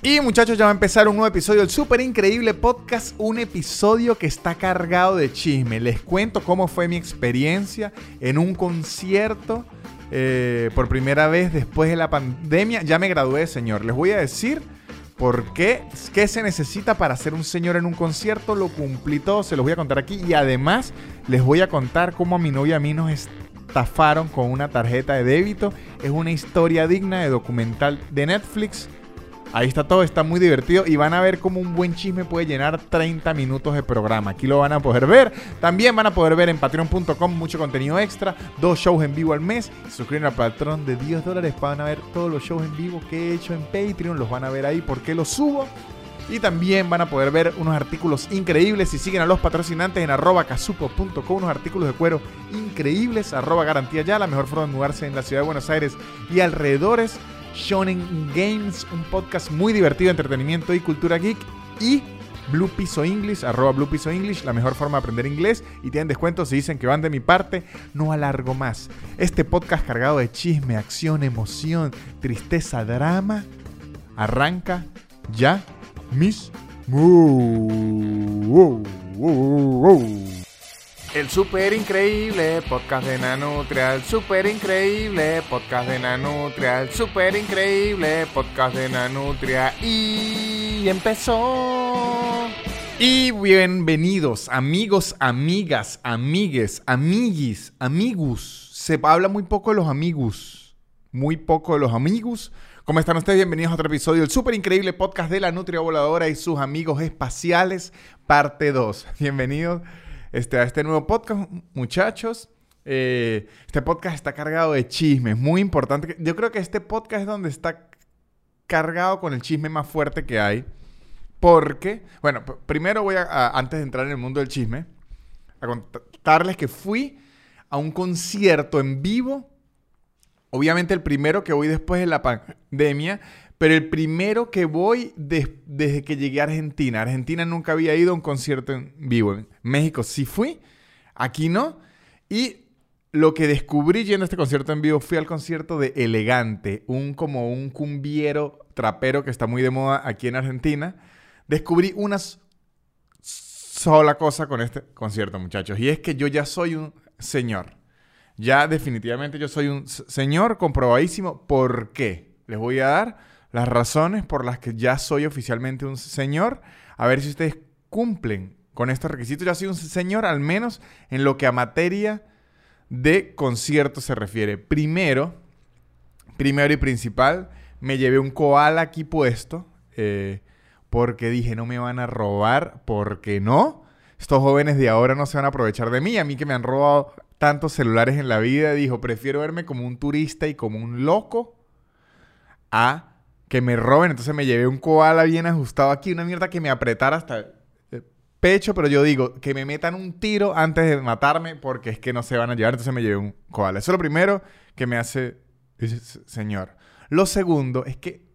Y muchachos, ya va a empezar un nuevo episodio del súper increíble podcast, un episodio que está cargado de chisme. Les cuento cómo fue mi experiencia en un concierto eh, por primera vez después de la pandemia. Ya me gradué, señor. Les voy a decir por qué, qué se necesita para ser un señor en un concierto. Lo cumplí todo, se los voy a contar aquí. Y además les voy a contar cómo a mi novia a mí nos estafaron con una tarjeta de débito. Es una historia digna de documental de Netflix. Ahí está todo, está muy divertido y van a ver cómo un buen chisme puede llenar 30 minutos de programa. Aquí lo van a poder ver. También van a poder ver en patreon.com mucho contenido extra, dos shows en vivo al mes. Suscriben al patrón de 10 dólares van a ver todos los shows en vivo que he hecho en Patreon. Los van a ver ahí porque los subo. Y también van a poder ver unos artículos increíbles. Si siguen a los patrocinantes en arroba casupo.com, unos artículos de cuero increíbles. Arroba garantía ya, la mejor forma de mudarse en la ciudad de Buenos Aires y alrededores. Shonen Games, un podcast muy divertido entretenimiento y cultura geek. Y Blue Piso English, arroba Blue Piso English, la mejor forma de aprender inglés. Y tienen descuentos si dicen que van de mi parte. No alargo más. Este podcast cargado de chisme, acción, emoción, tristeza, drama, arranca ya mis... El super increíble podcast de Nanutria, el super increíble podcast de Nanutria, el super increíble podcast de Nanutria y empezó. Y bienvenidos amigos, amigas, amigues, amiguis, amigos. Se habla muy poco de los amigos, muy poco de los amigos. ¿Cómo están ustedes? Bienvenidos a otro episodio del super increíble podcast de la Nutria Voladora y sus amigos espaciales, parte 2. Bienvenidos este, a este nuevo podcast, muchachos. Eh, este podcast está cargado de chismes, muy importante. Yo creo que este podcast es donde está cargado con el chisme más fuerte que hay. Porque, bueno, primero voy a, antes de entrar en el mundo del chisme, a contarles que fui a un concierto en vivo. Obviamente el primero que voy después de la pandemia, pero el primero que voy desde que llegué a Argentina. Argentina nunca había ido a un concierto en vivo. En México sí fui, aquí no. Y lo que descubrí yendo a este concierto en vivo fui al concierto de Elegante, un como un cumbiero trapero que está muy de moda aquí en Argentina. Descubrí una sola cosa con este concierto, muchachos, y es que yo ya soy un señor. Ya definitivamente yo soy un señor comprobadísimo. ¿Por qué? Les voy a dar las razones por las que ya soy oficialmente un señor. A ver si ustedes cumplen con estos requisitos. Ya soy un señor, al menos en lo que a materia de concierto se refiere. Primero, primero y principal, me llevé un koala aquí puesto. Eh, porque dije, no me van a robar, porque no. Estos jóvenes de ahora no se van a aprovechar de mí. A mí que me han robado tantos celulares en la vida, dijo, prefiero verme como un turista y como un loco a que me roben. Entonces me llevé un koala bien ajustado aquí, una mierda que me apretara hasta el pecho, pero yo digo, que me metan un tiro antes de matarme porque es que no se van a llevar. Entonces me llevé un koala. Eso es lo primero que me hace, señor. Lo segundo es que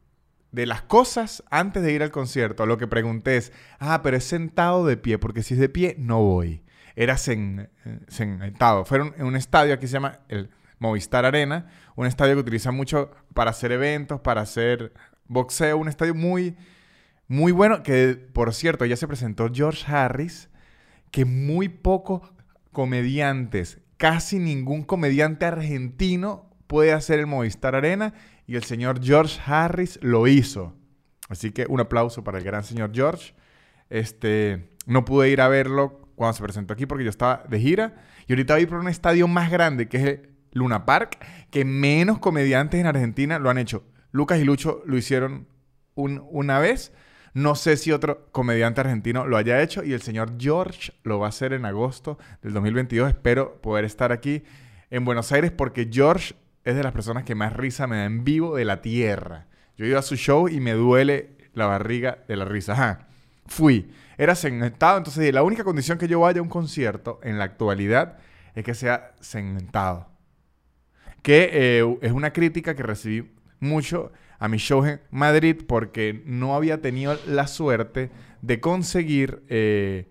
de las cosas antes de ir al concierto, lo que pregunté es, ah, pero es sentado de pie, porque si es de pie, no voy. Era sentado. Fueron en un estadio aquí se llama el Movistar Arena, un estadio que utiliza mucho para hacer eventos, para hacer boxeo, un estadio muy, muy bueno, que por cierto ya se presentó George Harris, que muy pocos comediantes, casi ningún comediante argentino puede hacer el Movistar Arena y el señor George Harris lo hizo. Así que un aplauso para el gran señor George. Este, no pude ir a verlo cuando se presentó aquí porque yo estaba de gira y ahorita voy por un estadio más grande que es el Luna Park, que menos comediantes en Argentina lo han hecho. Lucas y Lucho lo hicieron una vez. No sé si otro comediante argentino lo haya hecho y el señor George lo va a hacer en agosto del 2022. Espero poder estar aquí en Buenos Aires porque George es de las personas que más risa me da en vivo de la tierra. Yo ido a su show y me duele la barriga de la risa. Fui. Era sentado, entonces la única condición que yo vaya a un concierto en la actualidad es que sea sentado que eh, es una crítica que recibí mucho a mi show en Madrid porque no había tenido la suerte de conseguir eh,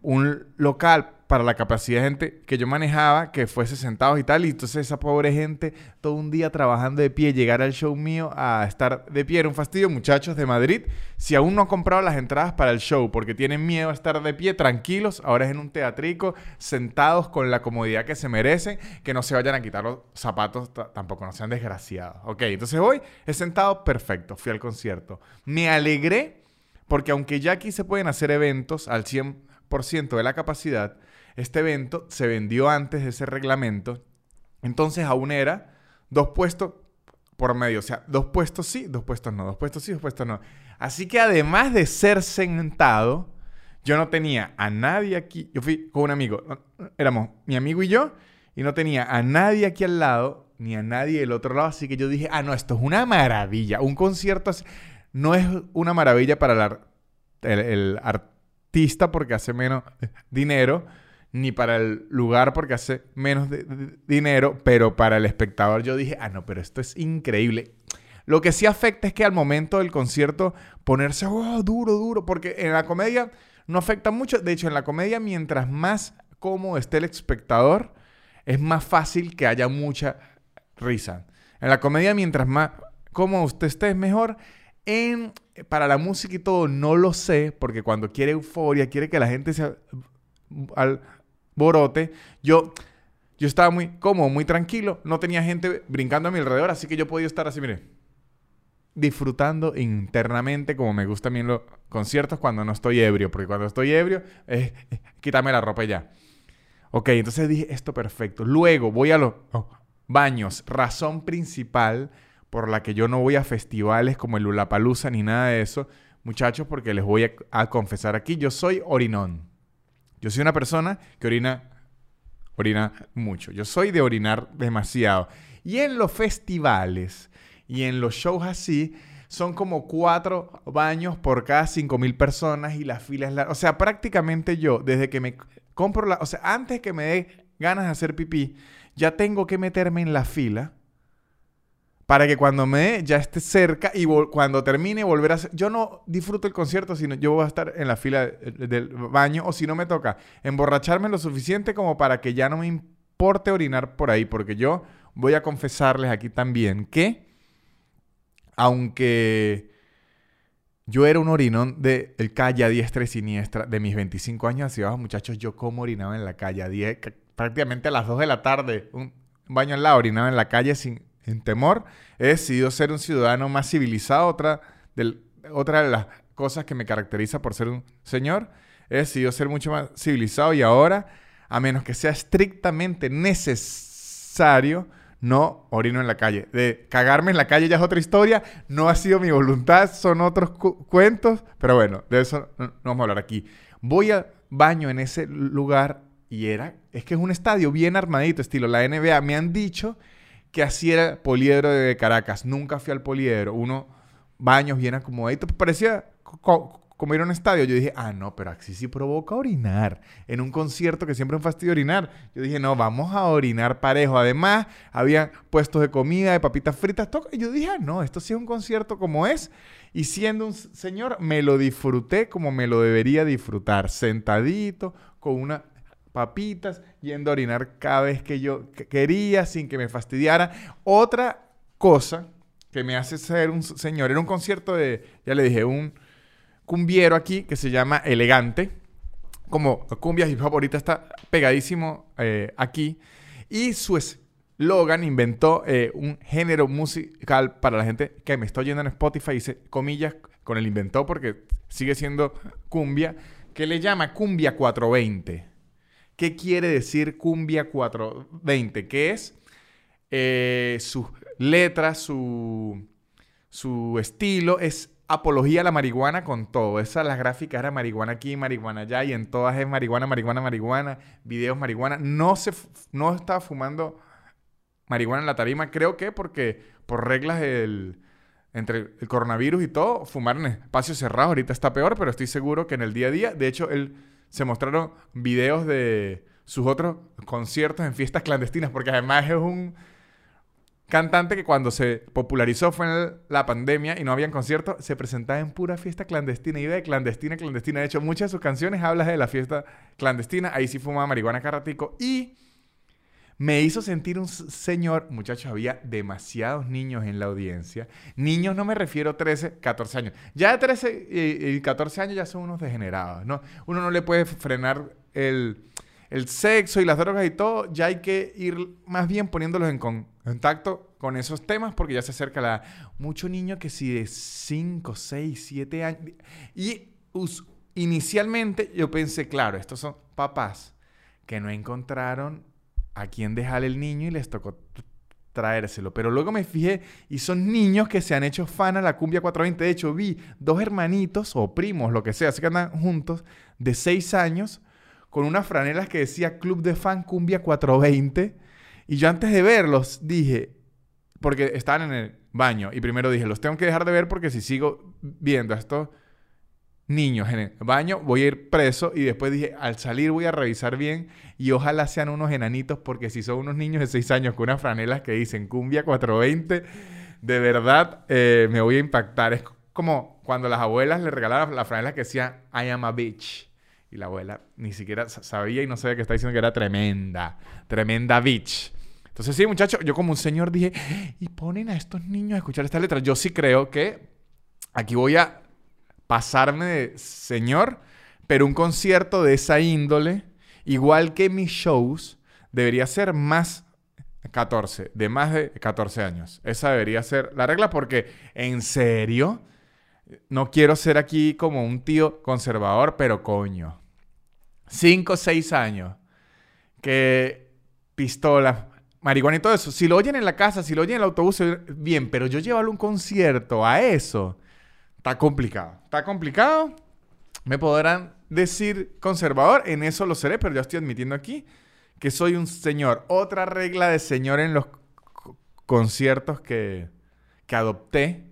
un local para la capacidad de gente que yo manejaba, que fuese sentados y tal. Y entonces esa pobre gente, todo un día trabajando de pie, llegar al show mío a estar de pie. Era un fastidio, muchachos de Madrid. Si aún no han comprado las entradas para el show porque tienen miedo a estar de pie, tranquilos. Ahora es en un teatrico, sentados con la comodidad que se merecen. Que no se vayan a quitar los zapatos, tampoco no sean desgraciados. Ok, entonces hoy he sentado perfecto. Fui al concierto. Me alegré porque aunque ya aquí se pueden hacer eventos al 100% de la capacidad, este evento se vendió antes de ese reglamento. Entonces aún era dos puestos por medio. O sea, dos puestos sí, dos puestos no. Dos puestos sí, dos puestos no. Así que además de ser sentado, yo no tenía a nadie aquí. Yo fui con un amigo. Éramos mi amigo y yo. Y no tenía a nadie aquí al lado, ni a nadie del otro lado. Así que yo dije, ah, no, esto es una maravilla. Un concierto no es una maravilla para el artista porque hace menos dinero ni para el lugar porque hace menos dinero, pero para el espectador yo dije, ah, no, pero esto es increíble. Lo que sí afecta es que al momento del concierto ponerse oh, duro, duro, porque en la comedia no afecta mucho. De hecho, en la comedia, mientras más cómodo esté el espectador, es más fácil que haya mucha risa. En la comedia, mientras más cómodo usted esté, es mejor. En, para la música y todo, no lo sé, porque cuando quiere euforia, quiere que la gente se al, borote, yo, yo estaba muy cómodo, muy tranquilo, no tenía gente brincando a mi alrededor, así que yo podía estar así, mire, disfrutando internamente como me gustan bien los conciertos cuando no estoy ebrio, porque cuando estoy ebrio es quítame la ropa ya. Ok, entonces dije esto perfecto. Luego voy a los baños, razón principal por la que yo no voy a festivales como el Ulapalooza ni nada de eso, muchachos, porque les voy a confesar aquí, yo soy orinón. Yo soy una persona que orina, orina mucho. Yo soy de orinar demasiado. Y en los festivales y en los shows así, son como cuatro baños por cada cinco mil personas y la fila es larga. O sea, prácticamente yo, desde que me compro la... O sea, antes que me dé ganas de hacer pipí, ya tengo que meterme en la fila para que cuando me ya esté cerca y cuando termine volver a. Yo no disfruto el concierto, sino yo voy a estar en la fila del baño o si no me toca emborracharme lo suficiente como para que ya no me importe orinar por ahí, porque yo voy a confesarles aquí también que aunque yo era un orinón de el calle a diestra y siniestra de mis 25 años hacia abajo, muchachos, yo como orinaba en la calle a 10, prácticamente a las 2 de la tarde, un baño al lado, orinaba en la calle sin en temor, he decidido ser un ciudadano más civilizado. Otra de, las cosas que me caracteriza por ser un señor, he decidido ser mucho más civilizado y ahora, a menos que sea estrictamente necesario, no orino en la calle. De cagarme en la calle ya es otra historia, no ha sido mi voluntad, son otros cuentos, pero bueno, de eso no vamos a hablar aquí. Voy al baño en ese lugar y era, es que es un estadio bien armadito, estilo la NBA. Me han dicho que así era poliedro de Caracas. Nunca fui al poliedro. Uno, baños bien acomodaditos. Parecía como ir a un estadio. Yo dije, ah, no, pero así sí provoca orinar. En un concierto que siempre es un fastidio orinar. Yo dije, no, vamos a orinar parejo. Además, había puestos de comida, de papitas fritas. Y yo dije, ah, no, esto sí es un concierto como es. Y siendo un señor, me lo disfruté como me lo debería disfrutar. Sentadito, con una papitas, yendo a orinar cada vez que yo quería, sin que me fastidiara. Otra cosa que me hace ser un señor, era un concierto de, ya le dije, un cumbiero aquí que se llama Elegante, como cumbia y favorita está pegadísimo eh, aquí, y su eslogan inventó eh, un género musical para la gente que me está oyendo en Spotify, dice comillas con el inventó porque sigue siendo cumbia, que le llama Cumbia 420. ¿Qué quiere decir Cumbia 420? ¿Qué es eh, su letra, su, su estilo, es apología a la marihuana con todo. Esas las gráficas era marihuana aquí, marihuana allá, y en todas es marihuana, marihuana, marihuana, videos marihuana. No se no estaba fumando marihuana en la tarima, creo que porque por reglas del entre el coronavirus y todo, fumar en espacios cerrados ahorita está peor, pero estoy seguro que en el día a día, de hecho, él se mostraron videos de sus otros conciertos en fiestas clandestinas, porque además es un cantante que cuando se popularizó fue en la pandemia y no habían conciertos, se presentaba en pura fiesta clandestina, iba de clandestina a clandestina. De hecho, muchas de sus canciones hablan de la fiesta clandestina. Ahí sí fumaba marihuana carratico y me hizo sentir un señor, muchachos, había demasiados niños en la audiencia. Niños no me refiero a 13, 14 años. Ya de 13 y, 14 años ya son unos degenerados, ¿no? Uno no le puede frenar el, el sexo y las drogas y todo. Ya hay que ir más bien poniéndolos en contacto con esos temas porque ya se acerca la... Mucho niño que si de 5, 6, 7 años... Y inicialmente yo pensé, claro, estos son papás que no encontraron a quién dejar el niño y les tocó traérselo. Pero luego me fijé y son niños que se han hecho fan a la cumbia 420. De hecho, vi dos hermanitos o primos, lo que sea, así que andan juntos, de 6 años, con unas franelas que decía Club de Fan Cumbia 420. Y yo antes de verlos dije, porque estaban en el baño, y primero dije, los tengo que dejar de ver porque si sigo viendo esto niños en el baño, voy a ir preso y después dije, al salir voy a revisar bien y ojalá sean unos enanitos porque si son unos niños de 6 años con unas franelas que dicen cumbia 420, de verdad eh, me voy a impactar. Es como cuando las abuelas le regalaban la franela que decía I am a bitch. Y la abuela ni siquiera sabía y no sabía que está diciendo que era tremenda, tremenda bitch. Entonces sí, muchachos, yo como un señor dije, y ponen a estos niños a escuchar esta letra. Yo sí creo que aquí voy a pasarme de señor, pero un concierto de esa índole, igual que mis shows, debería ser más 14, de más de 14 años. Esa debería ser la regla porque, en serio, no quiero ser aquí como un tío conservador, pero coño. 5 o 6 años. Que pistola, marihuana y todo eso. Si lo oyen en la casa, si lo oyen en el autobús, bien, pero yo llevarlo un concierto a eso. Está complicado. Está complicado. Me podrán decir conservador, en eso lo seré, pero yo estoy admitiendo aquí que soy un señor. Otra regla de señor en los conciertos que, que adopté,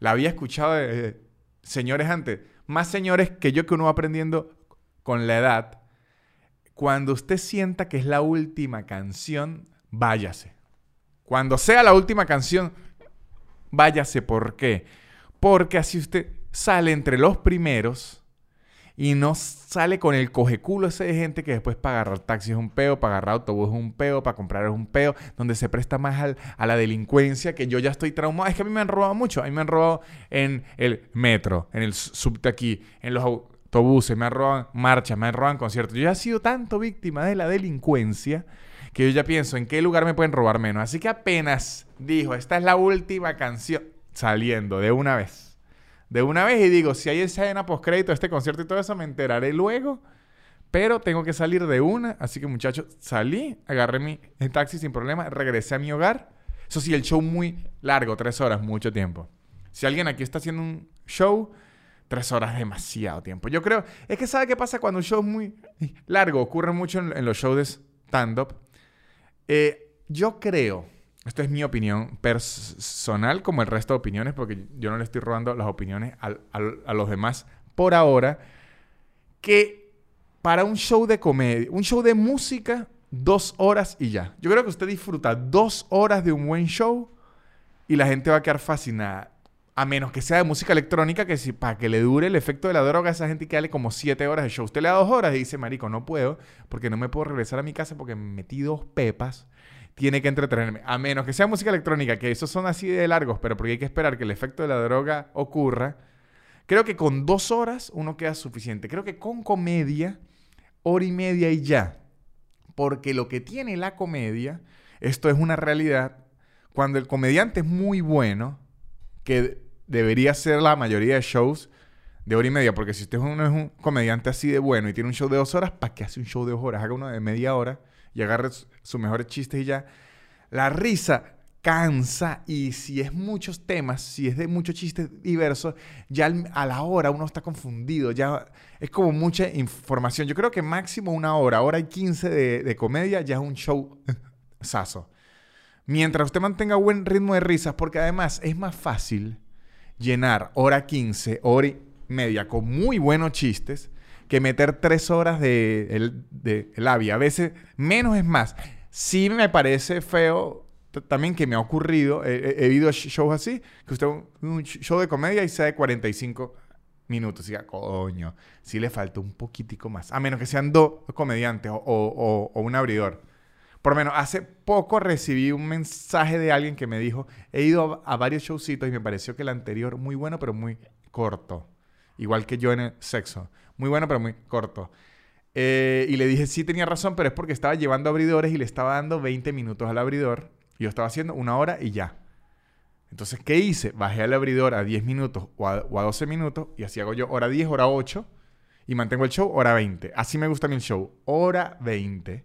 la había escuchado de señores antes, más señores que yo que uno va aprendiendo con la edad. Cuando usted sienta que es la última canción, váyase. Cuando sea la última canción, váyase. ¿Por qué? Porque así usted sale entre los primeros y no sale con el cojeculo ese de gente que después para agarrar taxi es un peo, para agarrar autobús es un peo, para comprar es un peo, donde se presta más a la delincuencia que yo ya estoy traumado. Es que a mí me han robado mucho. A mí me han robado en el metro, en el subte aquí, en los autobuses, me han robado marchas, me han robado conciertos. Yo ya he sido tanto víctima de la delincuencia que yo ya pienso en qué lugar me pueden robar menos. Así que apenas dijo, esta es la última canción saliendo de una vez. De una vez y digo, si hay escena postcrédito, este concierto y todo eso, me enteraré luego. Pero tengo que salir de una. Así que muchachos, salí, agarré mi taxi sin problema, regresé a mi hogar. Eso sí, el show muy largo, tres horas, mucho tiempo. Si alguien aquí está haciendo un show, tres horas demasiado tiempo. Yo creo, es que ¿sabe qué pasa cuando un show es muy largo? Ocurre mucho en, los shows de stand-up. Eh, yo creo esto es mi opinión personal, como el resto de opiniones, porque yo no le estoy robando las opiniones a, los demás por ahora. Que para un show de comedia, un show de música, dos horas y ya. Yo creo que usted disfruta dos horas de un buen show y la gente va a quedar fascinada. A menos que sea de música electrónica, que si para que le dure el efecto de la droga esa gente que como siete horas de show. Usted le da dos horas y dice, marico, no puedo, porque no me puedo regresar a mi casa porque me metí dos pepas tiene que entretenerme. A menos que sea música electrónica, que esos son así de largos, pero porque hay que esperar que el efecto de la droga ocurra. Creo que con dos horas uno queda suficiente. Creo que con comedia, hora y media y ya. Porque lo que tiene la comedia, esto es una realidad, cuando el comediante es muy bueno, que debería ser la mayoría de shows de hora y media, porque si usted es un comediante así de bueno y tiene un show de dos horas, ¿para qué hace un show de dos horas? Haga uno de media hora y agarre sus mejores chistes y ya. La risa cansa y si es muchos temas, si es de muchos chistes diversos, ya a la hora uno está confundido, ya es como mucha información. Yo creo que máximo una hora, hora y quince de, comedia ya es un show saso. Mientras usted mantenga buen ritmo de risas, porque además es más fácil llenar hora 15, hora y media con muy buenos chistes que meter tres horas de, de, labia. A veces menos es más. Sí me parece feo también que me ha ocurrido, he, ido a shows así, que usted un show de comedia y sea de 45 minutos. Y diga, coño, sí le falta un poquitico más. A menos que sean dos comediantes o, un abridor. Por lo menos, hace poco recibí un mensaje de alguien que me dijo, he ido a, varios showcitos y me pareció que el anterior muy bueno, pero muy corto. Igual que yo en el sexo. Muy bueno, pero muy corto. Eh, y le dije, sí tenía razón, pero es porque estaba llevando abridores y le estaba dando 20 minutos al abridor. Yo estaba haciendo una hora y ya. Entonces, ¿qué hice? Bajé al abridor a 10 minutos o a, 12 minutos y así hago yo hora 10, hora 8 y mantengo el show hora 20. Así me gusta mi show, hora 20.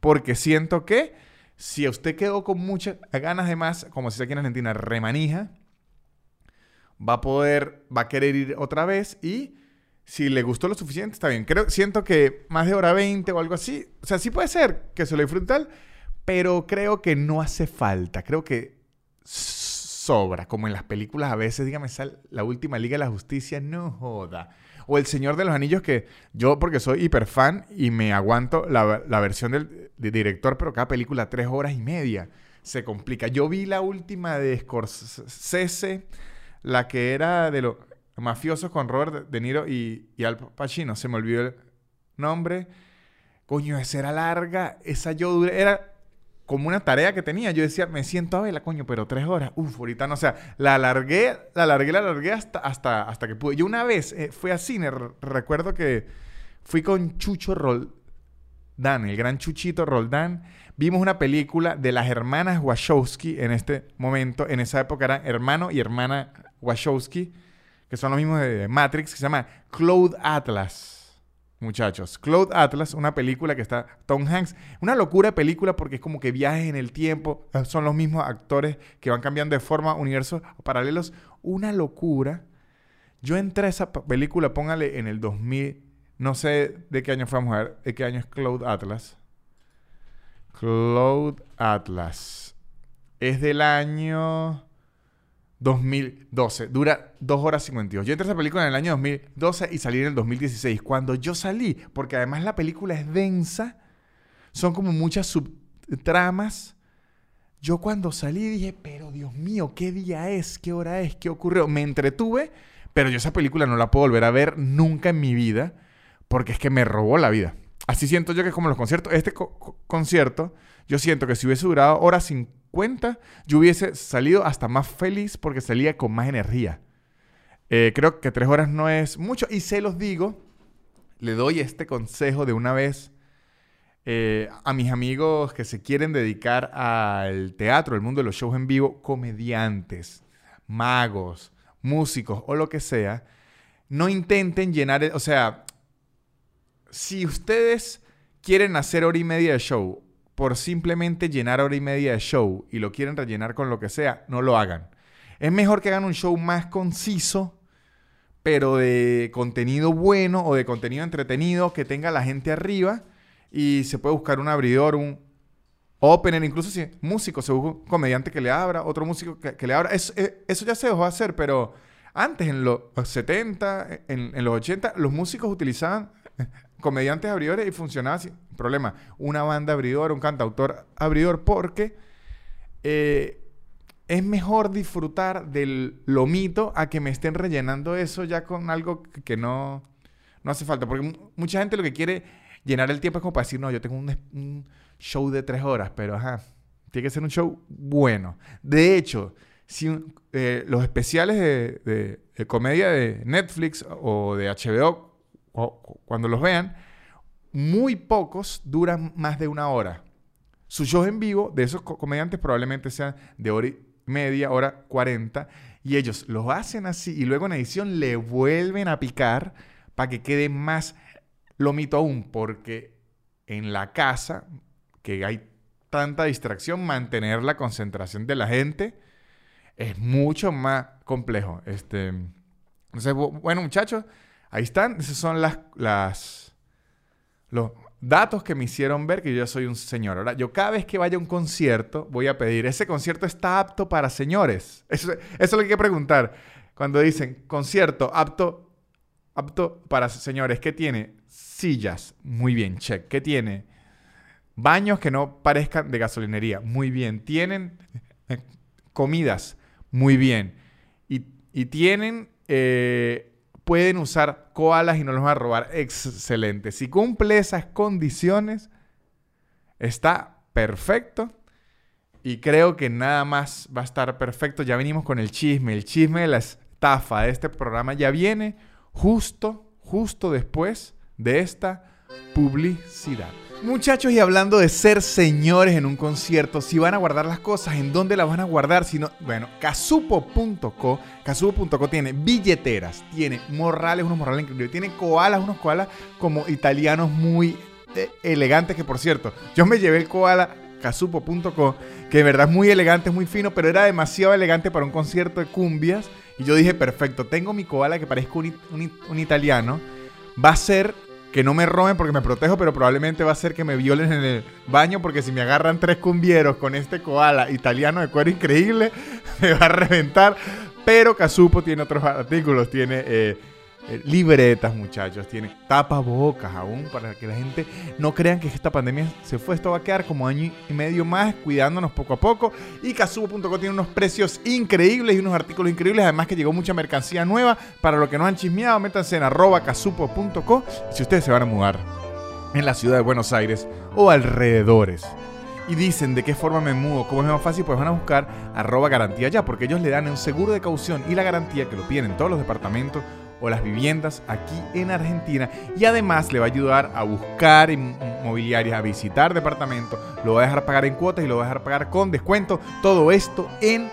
Porque siento que si usted quedó con muchas ganas de más, como se aquí en Argentina, remanija, va a poder, va a querer ir otra vez y si le gustó lo suficiente, está bien. Creo, siento que más de hora 20 o algo así, o sea, sí puede ser que se lo disfrute tal, pero creo que no hace falta. Creo que sobra, como en las películas a veces, dígame, sal, la última Liga de la Justicia, no joda. O El Señor de los Anillos, que yo, porque soy hiper fan y me aguanto la, la versión del, director, pero cada película tres horas y media. Se complica. Yo vi la última de Scorsese, la que era de los mafiosos con Robert De Niro y, y Al Pacino. Se me olvidó el nombre. Coño, esa era larga. Esa yo duré. Era como una tarea que tenía. Yo decía, me siento a verla, coño, pero tres horas. Uf, ahorita no. O sea, la alargué, la alargué, la alargué hasta, hasta, hasta que pude. Yo una vez eh, fui a cine, recuerdo que fui con Chucho Roldán, el gran Chuchito Roldán. Vimos una película de las hermanas Wachowski en este momento. En esa época eran hermano y hermana Wachowski, que son los mismos de Matrix, que se llama Cloud Atlas muchachos. Cloud Atlas, una película que está Tom Hanks. Una locura película porque es como que viajes en el tiempo. Eh, son los mismos actores que van cambiando de forma, universos paralelos. Una locura. Yo entré a esa película, póngale en el 2000. No sé de qué año fue, a ver de qué año es Cloud Atlas. Cloud Atlas. Es del año 2012. Dura 2 horas 52. Yo entré a esa película en el año 2012 y salí en el 2016. Cuando yo salí, porque además la película es densa, son como muchas subtramas. Yo cuando salí dije, pero Dios mío, ¿qué día es? ¿Qué hora es? ¿Qué ocurrió? Me entretuve, pero yo esa película no la puedo volver a ver nunca en mi vida porque es que me robó la vida. Así siento yo que es como los conciertos. Este concierto, yo siento que si hubiese durado horas 50 cuenta, yo hubiese salido hasta más feliz porque salía con más energía. Eh, creo que tres horas no es mucho y se los digo, le doy este consejo de una vez eh, a mis amigos que se quieren dedicar al teatro, al mundo de los shows en vivo, comediantes, magos, músicos o lo que sea, no intenten llenar, o sea, si ustedes quieren hacer hora y media de show por simplemente llenar hora y media de show y lo quieren rellenar con lo que sea, no lo hagan. Es mejor que hagan un show más conciso, pero de contenido bueno o de contenido entretenido que tenga la gente arriba y se puede buscar un abridor, un opener, incluso si músico, se busca un comediante que le abra, otro músico que, le abra. Eh, eso, ya se dejó hacer, pero antes, en los 70, en, en los 80, los músicos utilizaban comediantes abridores y funcionaba sin problema. Una banda abridora, un cantautor abridor, porque eh, es mejor disfrutar del lomito a que me estén rellenando eso ya con algo que no, no hace falta. Porque mucha gente lo que quiere llenar el tiempo es como para decir, no, yo tengo un, show de tres horas, pero ajá, tiene que ser un show bueno. De hecho, si eh, los especiales de, de comedia de Netflix o de HBO cuando los vean, muy pocos duran más de una hora. Sus shows en vivo de esos comediantes probablemente sean de hora y media, hora cuarenta, y ellos los hacen así y luego en edición le vuelven a picar para que quede más lomito aún, porque en la casa, que hay tanta distracción, mantener la concentración de la gente es mucho más complejo. Este, entonces, bueno, muchachos, Ahí están, esos son las, los datos que me hicieron ver que yo soy un señor. Ahora, yo cada vez que vaya a un concierto voy a pedir, ¿ese concierto está apto para señores? Eso, es lo que hay que preguntar. Cuando dicen concierto apto, apto para señores, ¿qué tiene? Sillas. Muy bien, check. ¿Qué tiene? baños que no parezcan de gasolinería, muy bien. Tienen eh, comidas, muy bien. Y, tienen, eh, pueden usar koalas y no los van a robar, excelente. Si cumple esas condiciones, está perfecto. Y creo que nada más va a estar perfecto. Ya venimos con el chisme. El chisme de la estafa de este programa ya viene justo, justo después de esta publicidad. Muchachos, y hablando de ser señores en un concierto, si van a guardar las cosas, ¿en dónde las van a guardar? Si no, bueno, casupo.co, casupo.co tiene billeteras, tiene morrales, unos morrales increíbles, tiene koalas, unos koalas como italianos muy eh, elegantes, que por cierto, yo me llevé el koala casupo.co, que de verdad es muy elegante, es muy fino, pero era demasiado elegante para un concierto de cumbias. Y yo dije, perfecto, tengo mi koala que parezca un italiano, va a ser que no me roben porque me protejo, pero probablemente va a ser que me violen en el baño porque si me agarran tres cumbieros con este koala italiano de cuero increíble, me va a reventar. Pero Casupo tiene otros artículos, tiene eh, libretas, muchachos, tiene tapabocas aún para que la gente no crean que esta pandemia se fue. Esto va a quedar como año y medio más cuidándonos poco a poco. Y Casupo.co tiene unos precios increíbles y unos artículos increíbles. Además que llegó mucha mercancía nueva. Para los que no han chismeado, métanse en arroba casupo.co. Si ustedes se van a mudar en la ciudad de Buenos Aires o alrededores y dicen de qué forma me mudo, cómo es más fácil, pues van a buscar arroba garantía ya, porque ellos le dan un seguro de caución y la garantía que lo piden en todos los departamentos o las viviendas aquí en Argentina y además le va a ayudar a buscar inmobiliarias, a visitar departamentos, lo va a dejar pagar en cuotas y lo va a dejar pagar con descuento. Todo esto en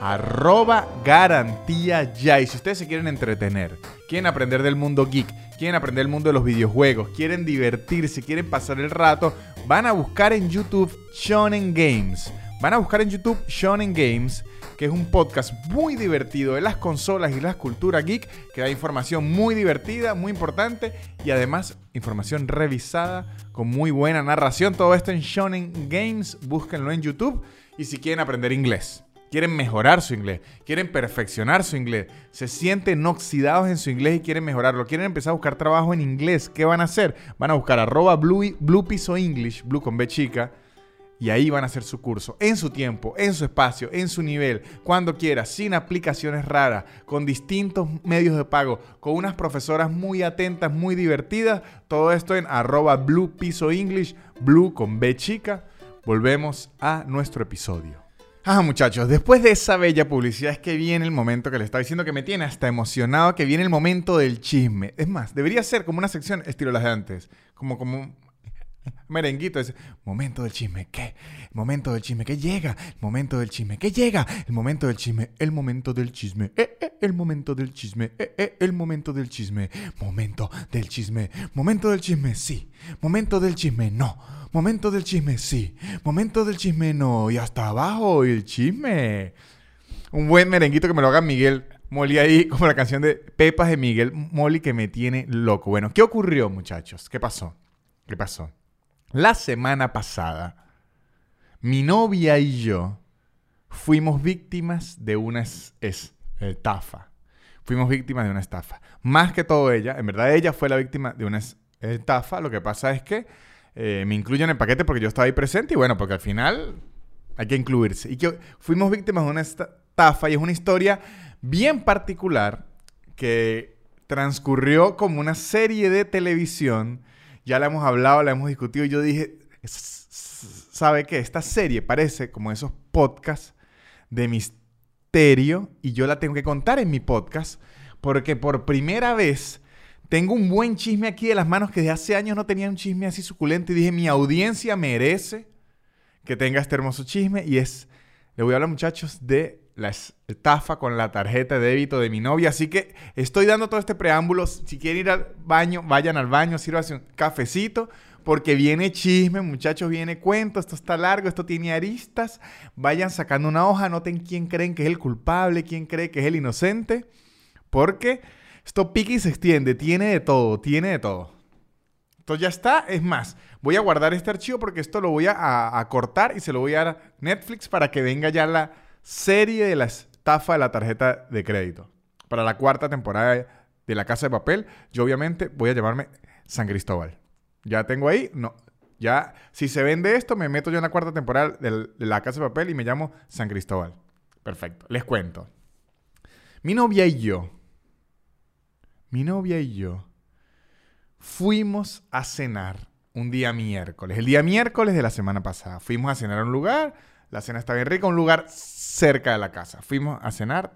arroba garantía ya. Y si ustedes se quieren entretener, quieren aprender del mundo geek, quieren aprender el mundo de los videojuegos, quieren divertirse, quieren pasar el rato, van a buscar en YouTube Shonen Games. Van a buscar en YouTube Shonen Games que es un podcast muy divertido de las consolas y la cultura geek, que da información muy divertida, muy importante y además información revisada con muy buena narración. Todo esto en Shonen Games, búsquenlo en YouTube y si quieren aprender inglés. Quieren mejorar su inglés, quieren perfeccionar su inglés, se sienten oxidados en su inglés y quieren mejorarlo, quieren empezar a buscar trabajo en inglés, ¿qué van a hacer? Van a buscar arroba blue, blue piso English, blue con B chica, y ahí van a hacer su curso, en su tiempo, en su espacio, en su nivel, cuando quiera, sin aplicaciones raras, con distintos medios de pago, con unas profesoras muy atentas, muy divertidas. Todo esto en arroba blue piso English, blue con B chica. Volvemos a nuestro episodio. Ah, muchachos, después de esa bella publicidad es que viene el momento que le estaba diciendo que me tiene hasta emocionado, que viene el momento del chisme. Es más, debería ser como una sección estilo las de antes, como, como merenguito es momento del chisme, ¿qué? Momento del chisme, ¿qué llega? Momento del chisme, ¿qué llega? El momento del chisme, el momento del chisme, eh, eh, el momento del chisme, eh, eh, el momento del chisme, momento del chisme, momento del chisme, sí, momento del chisme, no, momento del chisme, sí, momento del chisme, no, y hasta abajo el chisme. Un buen merenguito que me lo haga Miguel Molly ahí, como la canción de Pepas de Miguel Molly que me tiene loco. Bueno, ¿qué ocurrió, muchachos? ¿Qué pasó? ¿Qué pasó? La semana pasada, mi novia y yo fuimos víctimas de una estafa. Fuimos víctimas de una estafa. Más que todo ella, en verdad ella fue la víctima de una estafa. Lo que pasa es que eh, me incluyen en el paquete porque yo estaba ahí presente y bueno, porque al final hay que incluirse. Y que fuimos víctimas de una estafa y es una historia bien particular que transcurrió como una serie de televisión ya la hemos hablado, la hemos discutido. Y yo dije, ¿sabe qué? Esta serie parece como esos podcasts de misterio y yo la tengo que contar en mi podcast porque por primera vez tengo un buen chisme aquí de las manos que desde hace años no tenía un chisme así suculento y dije, mi audiencia merece que tenga este hermoso chisme y es, le voy a hablar muchachos de la estafa con la tarjeta de débito de mi novia. Así que estoy dando todo este preámbulo. Si quieren ir al baño, vayan al baño, sírvanse un cafecito, porque viene chisme, muchachos, viene cuento. Esto está largo, esto tiene aristas. Vayan sacando una hoja, noten quién creen que es el culpable, quién cree que es el inocente, porque esto pica y se extiende. Tiene de todo, tiene de todo. Esto ya está. Es más, voy a guardar este archivo porque esto lo voy a, a cortar y se lo voy a dar a Netflix para que venga ya la serie de la estafa de la tarjeta de crédito. Para la cuarta temporada de La Casa de Papel, yo obviamente voy a llamarme San Cristóbal. Ya tengo ahí, no, Ya, si se vende esto, me meto yo en la cuarta temporada de La Casa de Papel y me llamo San Cristóbal. Perfecto. Les cuento. Mi novia y yo, mi novia y yo, fuimos a cenar un día miércoles. El día miércoles de la semana pasada. Fuimos a cenar a un lugar. La cena está bien rica, un lugar cerca de la casa. Fuimos a cenar,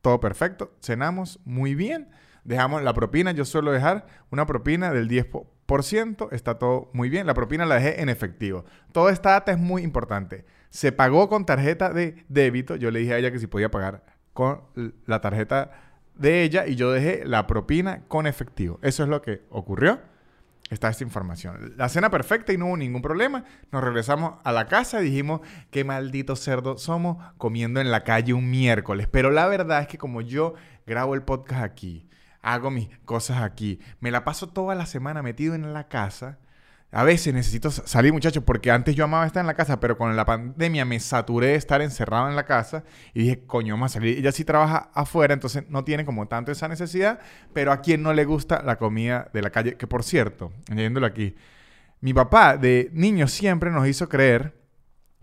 todo perfecto. Cenamos muy bien. Dejamos la propina. Yo suelo dejar una propina del 10%. Está todo muy bien. La propina la dejé en efectivo. Toda esta data es muy importante. Se pagó con tarjeta de débito. Yo le dije a ella que si podía pagar con la tarjeta de ella y yo dejé la propina con efectivo. Eso es lo que ocurrió está esta información. La cena perfecta y no hubo ningún problema. Nos regresamos a la casa y dijimos, qué maldito cerdo somos comiendo en la calle un miércoles. Pero la verdad es que como yo grabo el podcast aquí, hago mis cosas aquí, me la paso toda la semana metido en la casa, a veces necesito salir, muchachos, porque antes yo amaba estar en la casa, pero con la pandemia me saturé de estar encerrado en la casa y dije, coño, vamos a salir. Ella sí trabaja afuera, entonces no tiene como tanto esa necesidad, pero a quien no le gusta la comida de la calle, que por cierto, añadiéndolo aquí, mi papá de niño siempre nos hizo creer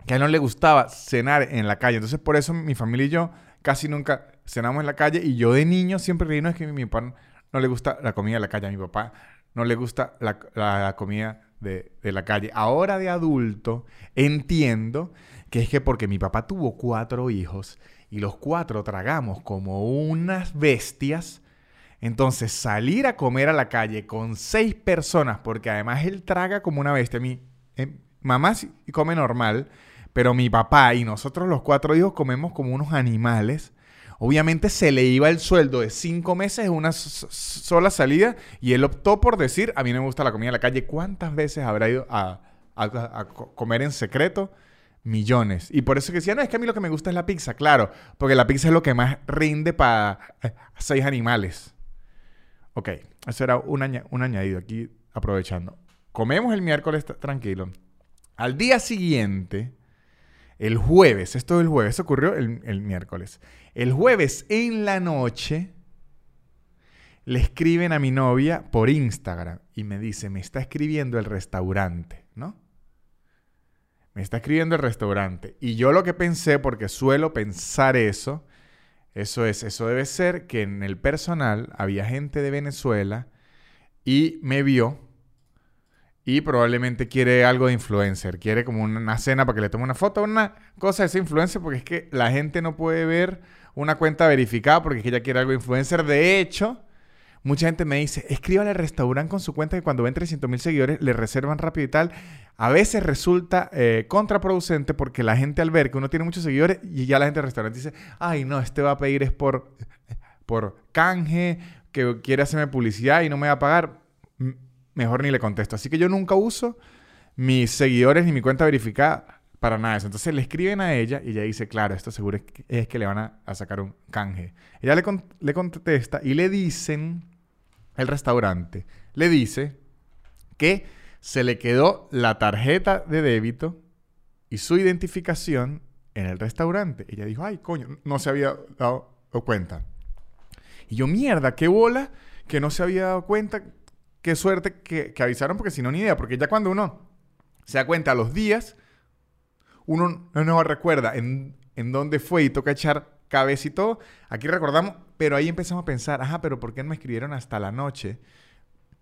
que a él no le gustaba cenar en la calle. Entonces, por eso mi familia y yo casi nunca cenamos en la calle y yo de niño siempre reí, no es que mi papá no le gusta la comida de la calle, a mi papá no le gusta la, la comida de, la calle. Ahora de adulto entiendo que es que porque mi papá tuvo cuatro hijos y los cuatro tragamos como unas bestias, entonces salir a comer a la calle con seis personas, porque además él traga como una bestia. Mi eh, mamá come normal, pero mi papá y nosotros los cuatro hijos comemos como unos animales. Obviamente se le iba el sueldo de cinco meses en una sola salida y él optó por decir, a mí no me gusta la comida en la calle. ¿Cuántas veces habrá ido a, comer en secreto? Millones. Y por eso que decía, no, es que a mí lo que me gusta es la pizza, claro, porque la pizza es lo que más rinde para eh, seis animales. Ok, eso era un, un añadido aquí aprovechando. Comemos el miércoles tranquilo. Al día siguiente, el jueves, esto es el jueves, ocurrió el, miércoles. El jueves en la noche le escriben a mi novia por Instagram y me dice, me está escribiendo el restaurante, ¿no? Me está escribiendo el restaurante. Y yo lo que pensé, porque suelo pensar eso, eso es, eso debe ser que en el personal había gente de Venezuela y me vio y probablemente quiere algo de influencer, quiere como una, cena para que le tome una foto, una cosa de ese influencer, porque es que la gente no puede ver una cuenta verificada porque es que ella quiere algo influencer. De hecho, mucha gente me dice, escríbale al restaurante con su cuenta que cuando ven 300 mil seguidores le reservan rápido y tal. A veces resulta eh, contraproducente porque la gente al ver que uno tiene muchos seguidores y ya la gente del restaurante dice, ay no, este va a pedir es por, por canje, que quiere hacerme publicidad y no me va a pagar mejor ni le contesto. Así que yo nunca uso mis seguidores ni mi cuenta verificada para nada. Entonces le escriben a ella y ella dice, claro, esto seguro es que, le van a, sacar un canje. Ella le, contesta y le dicen, el restaurante, le dice que se le quedó la tarjeta de débito y su identificación en el restaurante. Ella dijo, ay, coño, no se había dado cuenta. Y yo, mierda, qué bola que no se había dado cuenta qué suerte que, avisaron, porque si no, ni idea. Porque ya cuando uno se da cuenta a los días, uno no recuerda en, en dónde fue y toca echar cabeza y todo. Aquí recordamos, pero ahí empezamos a pensar, ajá, pero ¿por qué no me escribieron hasta la noche?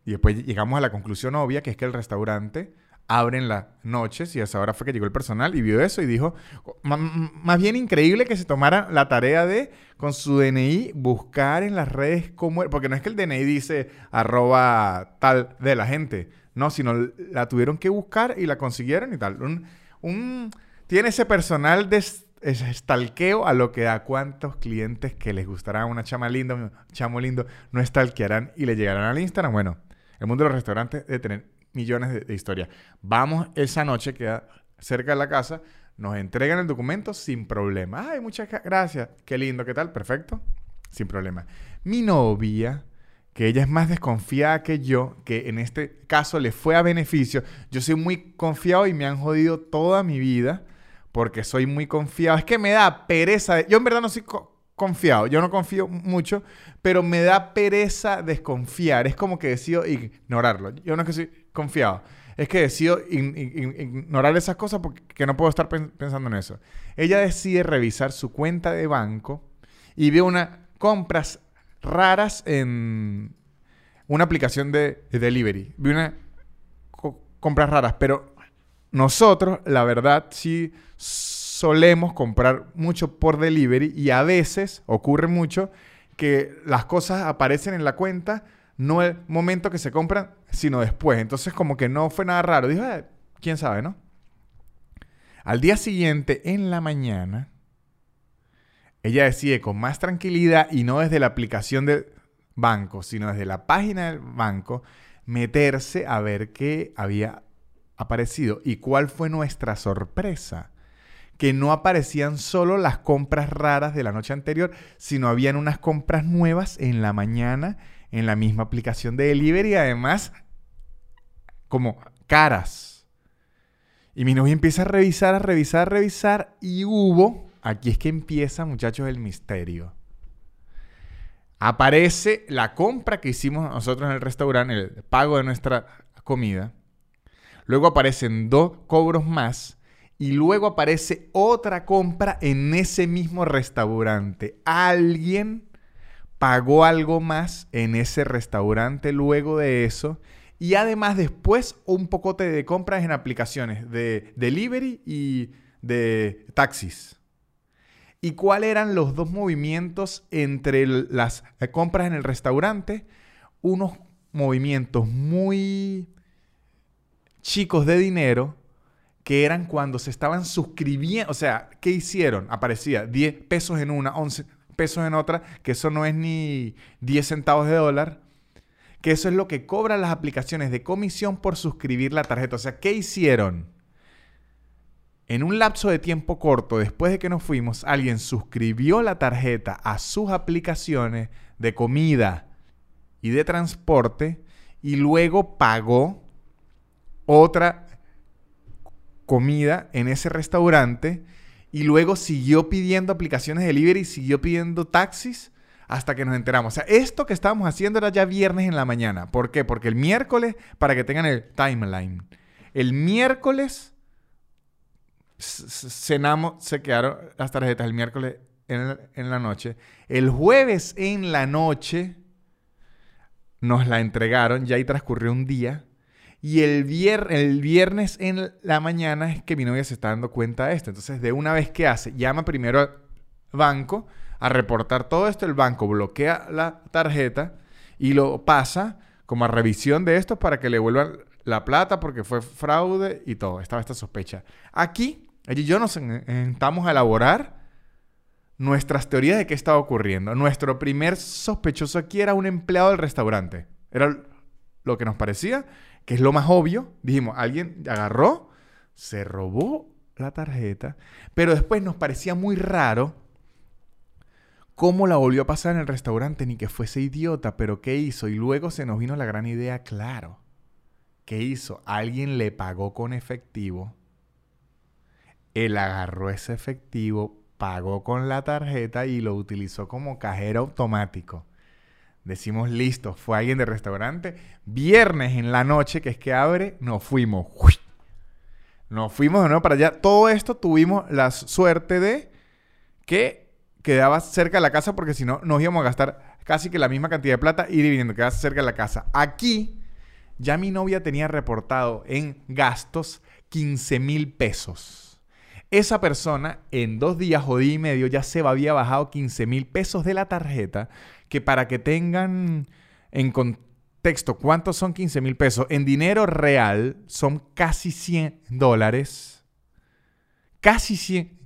Y después llegamos a la conclusión obvia, que es que el restaurante abren las noches y a esa hora fue que llegó el personal y vio eso y dijo, más bien increíble que se tomara la tarea de con su DNI buscar en las redes cómo, porque no es que el DNI dice arroba tal de la gente, no, sino la tuvieron que buscar y la consiguieron y tal. Un, tiene ese personal de estalqueo a lo que a cuántos clientes que les gustará una chama linda, un chamo lindo, no estalquearán y le llegarán al Instagram. Bueno, el mundo de los restaurantes debe tener millones de, historias. Vamos esa noche, queda cerca de la casa, nos entregan el documento sin problema. Ay, muchas gracias. Qué lindo, ¿qué tal? Perfecto. Sin problema. Mi novia, que ella es más desconfiada que yo, que en este caso le fue a beneficio. Yo soy muy confiado y me han jodido toda mi vida porque soy muy confiado. Es que me da pereza. Yo en verdad no soy confiado. Yo no confío mucho, pero me da pereza desconfiar. Es como que decido ignorarlo. Yo no es que soy confiado. es que decido ignorar esas cosas porque no puedo estar pensando en eso. Ella decide revisar su cuenta de banco y ve unas compras raras en una aplicación de, delivery. Vi unas compras raras, pero nosotros, la verdad, sí solemos comprar mucho por delivery y a veces ocurre mucho que las cosas aparecen en la cuenta no el momento que se compran, sino después. Entonces como que no fue nada raro. Dijo, ah, quién sabe, ¿no? Al día siguiente, en la mañana, ella decide con más tranquilidad y no desde la aplicación del banco, sino desde la página del banco, meterse a ver qué había aparecido y cuál fue nuestra sorpresa. Que no aparecían solo las compras raras de la noche anterior, sino habían unas compras nuevas en la mañana en la misma aplicación de delivery y además como caras. Y mi novia empieza a revisar, a revisar, a revisar y hubo, aquí es que empieza muchachos el misterio. Aparece la compra que hicimos nosotros en el restaurante, el pago de nuestra comida. Luego aparecen dos cobros más y luego aparece otra compra en ese mismo restaurante. Alguien pagó algo más en ese restaurante luego de eso. Y además después un pocote de compras en aplicaciones de delivery y de taxis. ¿Y cuáles eran los dos movimientos entre las compras en el restaurante? Unos movimientos muy chicos de dinero que eran cuando se estaban suscribiendo, o sea, ¿qué hicieron? Aparecía 10 pesos en una, 11 pesos en otra, que eso no es ni 10 centavos de dólar, que eso es lo que cobran las aplicaciones de comisión por suscribir la tarjeta. O sea, ¿qué hicieron? En un lapso de tiempo corto, después de que nos fuimos, alguien suscribió la tarjeta a sus aplicaciones de comida y de transporte y luego pagó otra comida en ese restaurante y luego siguió pidiendo aplicaciones de delivery, siguió pidiendo taxis hasta que nos enteramos. O sea, esto que estábamos haciendo era ya viernes en la mañana. ¿Por qué? Porque el miércoles, para que tengan el timeline, el miércoles cenamos, se quedaron las tarjetas el miércoles en, la noche. El jueves en la noche nos la entregaron, ya ahí transcurrió un día. Y el, viernes en la mañana es que mi novia se está dando cuenta de esto. Entonces, de una vez que hace, llama primero al banco a reportar todo esto. El banco bloquea la tarjeta y lo pasa como a revisión de esto para que le vuelvan la plata porque fue fraude y todo. Estaba esta sospecha. Aquí, y yo nos sentamos a elaborar nuestras teorías de qué estaba ocurriendo. Nuestro primer sospechoso aquí era un empleado del restaurante. Era lo que nos parecía que es lo más obvio, dijimos, alguien agarró, se robó la tarjeta, pero después nos parecía muy raro cómo la volvió a pasar en el restaurante, ni que fuese idiota, pero ¿qué hizo? Y luego se nos vino la gran idea, claro. ¿Qué hizo? Alguien le pagó con efectivo. Él agarró ese efectivo, pagó con la tarjeta y lo utilizó como cajero automático. Decimos, listo, fue alguien de restaurante. Viernes en la noche, que es que abre, nos fuimos. Nos fuimos de nuevo para allá. Todo esto tuvimos la suerte de que quedaba cerca de la casa porque si no nos íbamos a gastar casi que la misma cantidad de plata ir y viniendo, quedaba cerca de la casa. Aquí ya mi novia tenía reportado en gastos 15 mil pesos. Esa persona en dos días o día y medio ya se había bajado 15 mil pesos de la tarjeta que para que tengan en contexto cuántos son 15 mil pesos, en dinero real son casi 100 dólares. Casi 100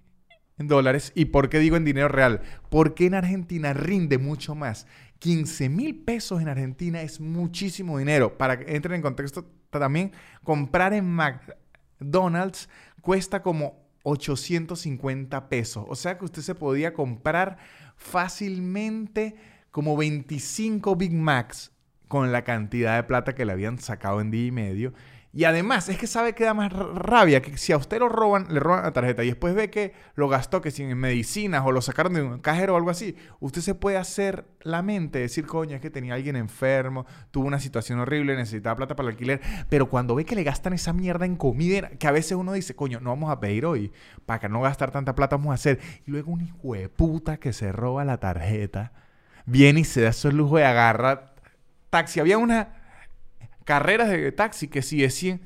dólares. ¿Y por qué digo en dinero real? Porque en Argentina rinde mucho más. 15 mil pesos en Argentina es muchísimo dinero. Para que entren en contexto también, comprar en McDonald's cuesta como 850 pesos. O sea que usted se podía comprar fácilmente como 25 Big Macs con la cantidad de plata que le habían sacado en día y medio. Y además, es que sabe que da más rabia que si a usted lo roban, le roban la tarjeta y después ve que lo gastó, que sin medicinas o lo sacaron de un cajero o algo así, usted se puede hacer la mente, decir, coño, es que tenía alguien enfermo, tuvo una situación horrible, necesitaba plata para el alquiler. Pero cuando ve que le gastan esa mierda en comida, que a veces uno dice, coño, no vamos a pedir hoy, para que no gastar tanta plata vamos a hacer. Y luego un hijo de puta que se roba la tarjeta, viene y se da su lujo de agarrar taxi. Había una carreras de taxi que si es 100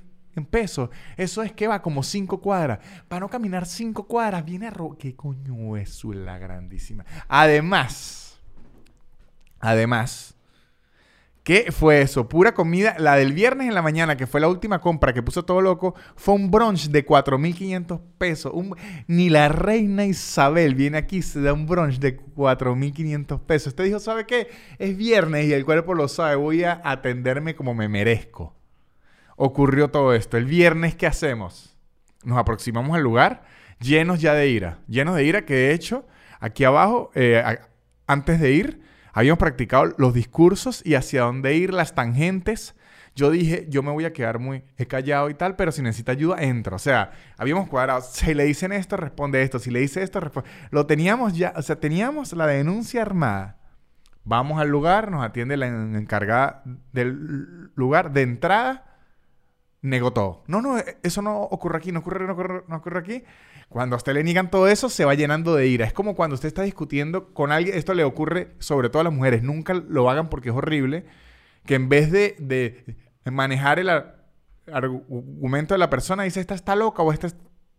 pesos, eso es que va como 5 cuadras. Para no caminar 5 cuadras, viene a ¿Qué coño es la grandísima? Además, además, ¿Qué fue eso? Pura comida. La del viernes en la mañana, que fue la última compra que puso todo loco, fue un brunch de 4.500 pesos. Ni la reina Isabel viene aquí se da un brunch de 4.500 pesos. Usted dijo, ¿sabe qué? Es viernes y el cuerpo lo sabe. Voy a atenderme como me merezco. Ocurrió todo esto. El viernes, ¿qué hacemos? Nos aproximamos al lugar llenos ya de ira. Llenos de ira que de hecho, aquí abajo, eh, antes de ir habíamos practicado los discursos y hacia dónde ir, las tangentes. Yo dije, yo me voy a quedar muy callado y tal, pero si necesita ayuda, entra. O sea, habíamos cuadrado. Si le dicen esto, responde esto. Si le dice esto, responde. Lo teníamos ya, o sea, teníamos la denuncia armada. Vamos al lugar, nos atiende la encargada del lugar de entrada, negó todo. No, no, eso no ocurre aquí, no ocurre, no ocurre, no ocurre aquí. Cuando a usted le niegan todo eso, se va llenando de ira. Es como cuando usted está discutiendo con alguien, esto le ocurre sobre todo a las mujeres, nunca lo hagan porque es horrible, que en vez de, manejar el argumento de la persona, dice, esta está loca o este,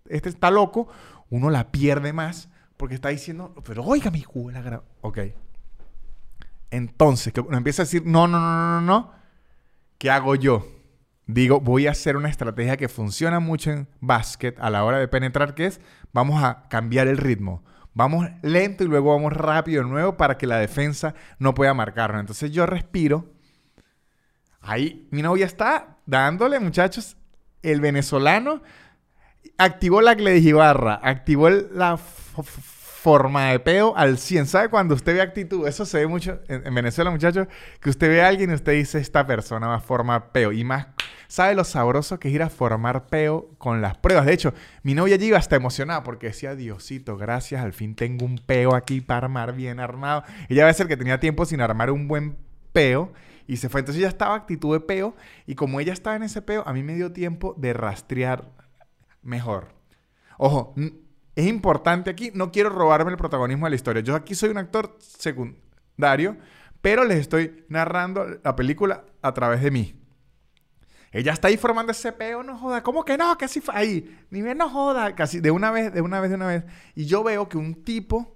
este está loco, uno la pierde más porque está diciendo, pero oiga mi la Ok. Entonces, que uno empieza a decir, no, no, no, no, no, no, ¿qué hago yo? Digo, voy a hacer una estrategia que funciona mucho en básquet a la hora de penetrar, que es, vamos a cambiar el ritmo. Vamos lento y luego vamos rápido de nuevo para que la defensa no pueda marcarnos. Entonces yo respiro. Ahí mi novia está dándole, muchachos, el venezolano activó la Glejibarra, activó la forma de peo al 100. ¿Sabe cuando usted ve actitud? Eso se ve mucho en, Venezuela, muchachos, que usted ve a alguien y usted dice, esta persona va a formar peo. Y más ¿Sabe lo sabroso que es ir a formar peo con las pruebas? De hecho, mi novia allí iba hasta emocionada porque decía, Diosito, gracias, al fin tengo un peo aquí para armar bien armado. Ella va a ser que tenía tiempo sin armar un buen peo y se fue. Entonces ella estaba actitud de peo y como ella estaba en ese peo, a mí me dio tiempo de rastrear mejor. Ojo, es importante aquí, no quiero robarme el protagonismo de la historia. Yo aquí soy un actor secundario, pero les estoy narrando la película a través de mí. Ella está ahí formando ese peo, no joda. ¿Cómo que no? Que fue ahí. Ni bien no joda. Casi de una vez, de una vez, de una vez. Y yo veo que un tipo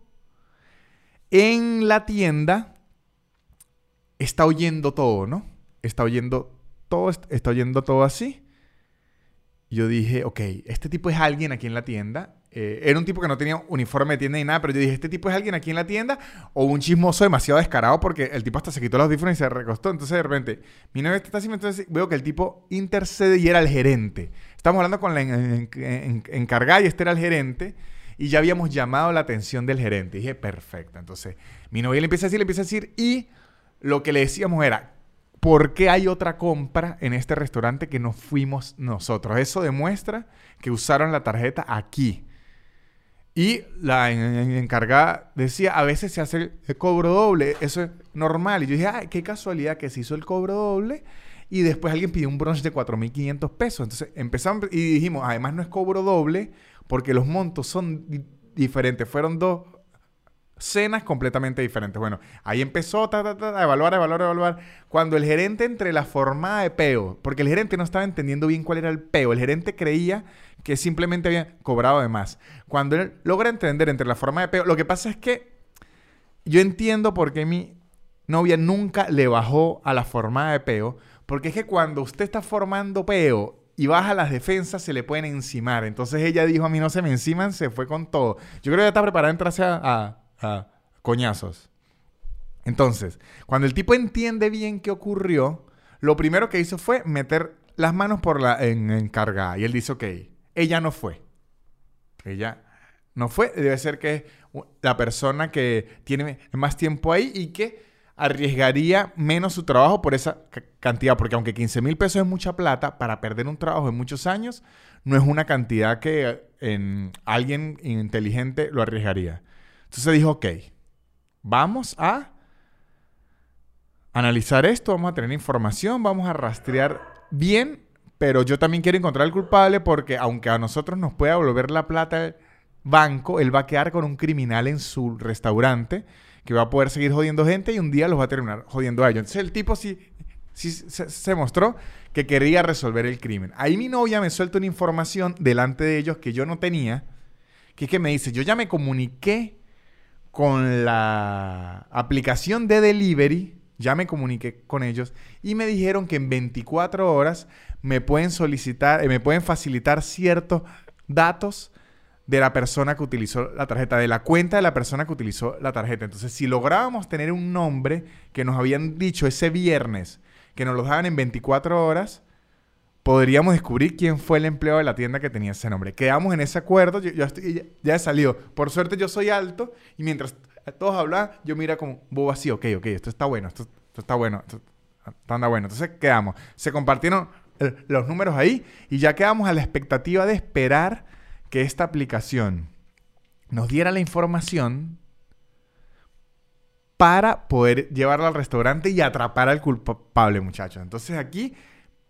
en la tienda está oyendo todo, ¿no? Está oyendo todo, está oyendo todo así. Yo dije, ok, este tipo es alguien aquí en la tienda eh, era un tipo que no tenía uniforme de tienda ni nada, pero yo dije, este tipo es alguien aquí en la tienda o un chismoso demasiado descarado porque el tipo hasta se quitó los audífonos y se recostó. Entonces de repente, mi novia está así, entonces veo que el tipo intercede y era el gerente. Estamos hablando con la encargada y este era el gerente y ya habíamos llamado la atención del gerente. Y dije, perfecto. Entonces mi novia le empieza a decir, le empieza a decir y lo que le decíamos era, ¿por qué hay otra compra en este restaurante que no fuimos nosotros? Eso demuestra que usaron la tarjeta aquí. Y la encargada decía, a veces se hace el cobro doble, eso es normal. Y yo dije, ay, qué casualidad que se hizo el cobro doble y después alguien pidió un brunch de 4.500 pesos. Entonces empezamos y dijimos, además no es cobro doble porque los montos son diferentes. Fueron dos cenas completamente diferentes. Bueno, ahí empezó a evaluar, evaluar, evaluar. Cuando el gerente entre la forma de peo, porque el gerente no estaba entendiendo bien cuál era el peo, el gerente creía que simplemente había cobrado de más. Cuando él logra entender entre la forma de peo, lo que pasa es que yo entiendo por qué mi novia nunca le bajó a la forma de peo, porque es que cuando usted está formando peo y baja las defensas, se le pueden encimar. Entonces ella dijo, a mí no se me enciman, se fue con todo. Yo creo que ya está preparada a entrarse a, coñazos. Entonces, cuando el tipo entiende bien qué ocurrió, lo primero que hizo fue meter las manos por la en, encargada. Y él dice, ok, ella no fue. Ella no fue. Debe ser que la persona que tiene más tiempo ahí y que arriesgaría menos su trabajo por esa cantidad, porque aunque 15 mil pesos es mucha plata, para perder un trabajo en muchos años, no es una cantidad que en alguien inteligente lo arriesgaría. Entonces dijo, ok, vamos a analizar esto, vamos a tener información, vamos a rastrear bien, pero yo también quiero encontrar al culpable porque aunque a nosotros nos pueda volver la plata el banco, él va a quedar con un criminal en su restaurante que va a poder seguir jodiendo gente y un día los va a terminar jodiendo a ellos. Entonces el tipo sí, sí se, mostró que quería resolver el crimen. Ahí mi novia me suelta una información delante de ellos que yo no tenía, que es que me dice, yo ya me comuniqué con la aplicación de delivery, ya me comuniqué con ellos y me dijeron que en 24 horas me pueden solicitar, eh, me pueden facilitar ciertos datos de la persona que utilizó la tarjeta, de la cuenta de la persona que utilizó la tarjeta. Entonces, si lográbamos tener un nombre que nos habían dicho ese viernes, que nos lo daban en 24 horas, podríamos descubrir quién fue el empleado de la tienda que tenía ese nombre. Quedamos en ese acuerdo, yo, ya, he salido. Por suerte yo soy alto y mientras todos hablan, yo mira como bobo así, ok, ok, esto está bueno, esto, está bueno, esto, anda bueno. Entonces quedamos. Se compartieron los números ahí y ya quedamos a la expectativa de esperar que esta aplicación nos diera la información para poder llevarla al restaurante y atrapar al culpable, muchachos. Entonces aquí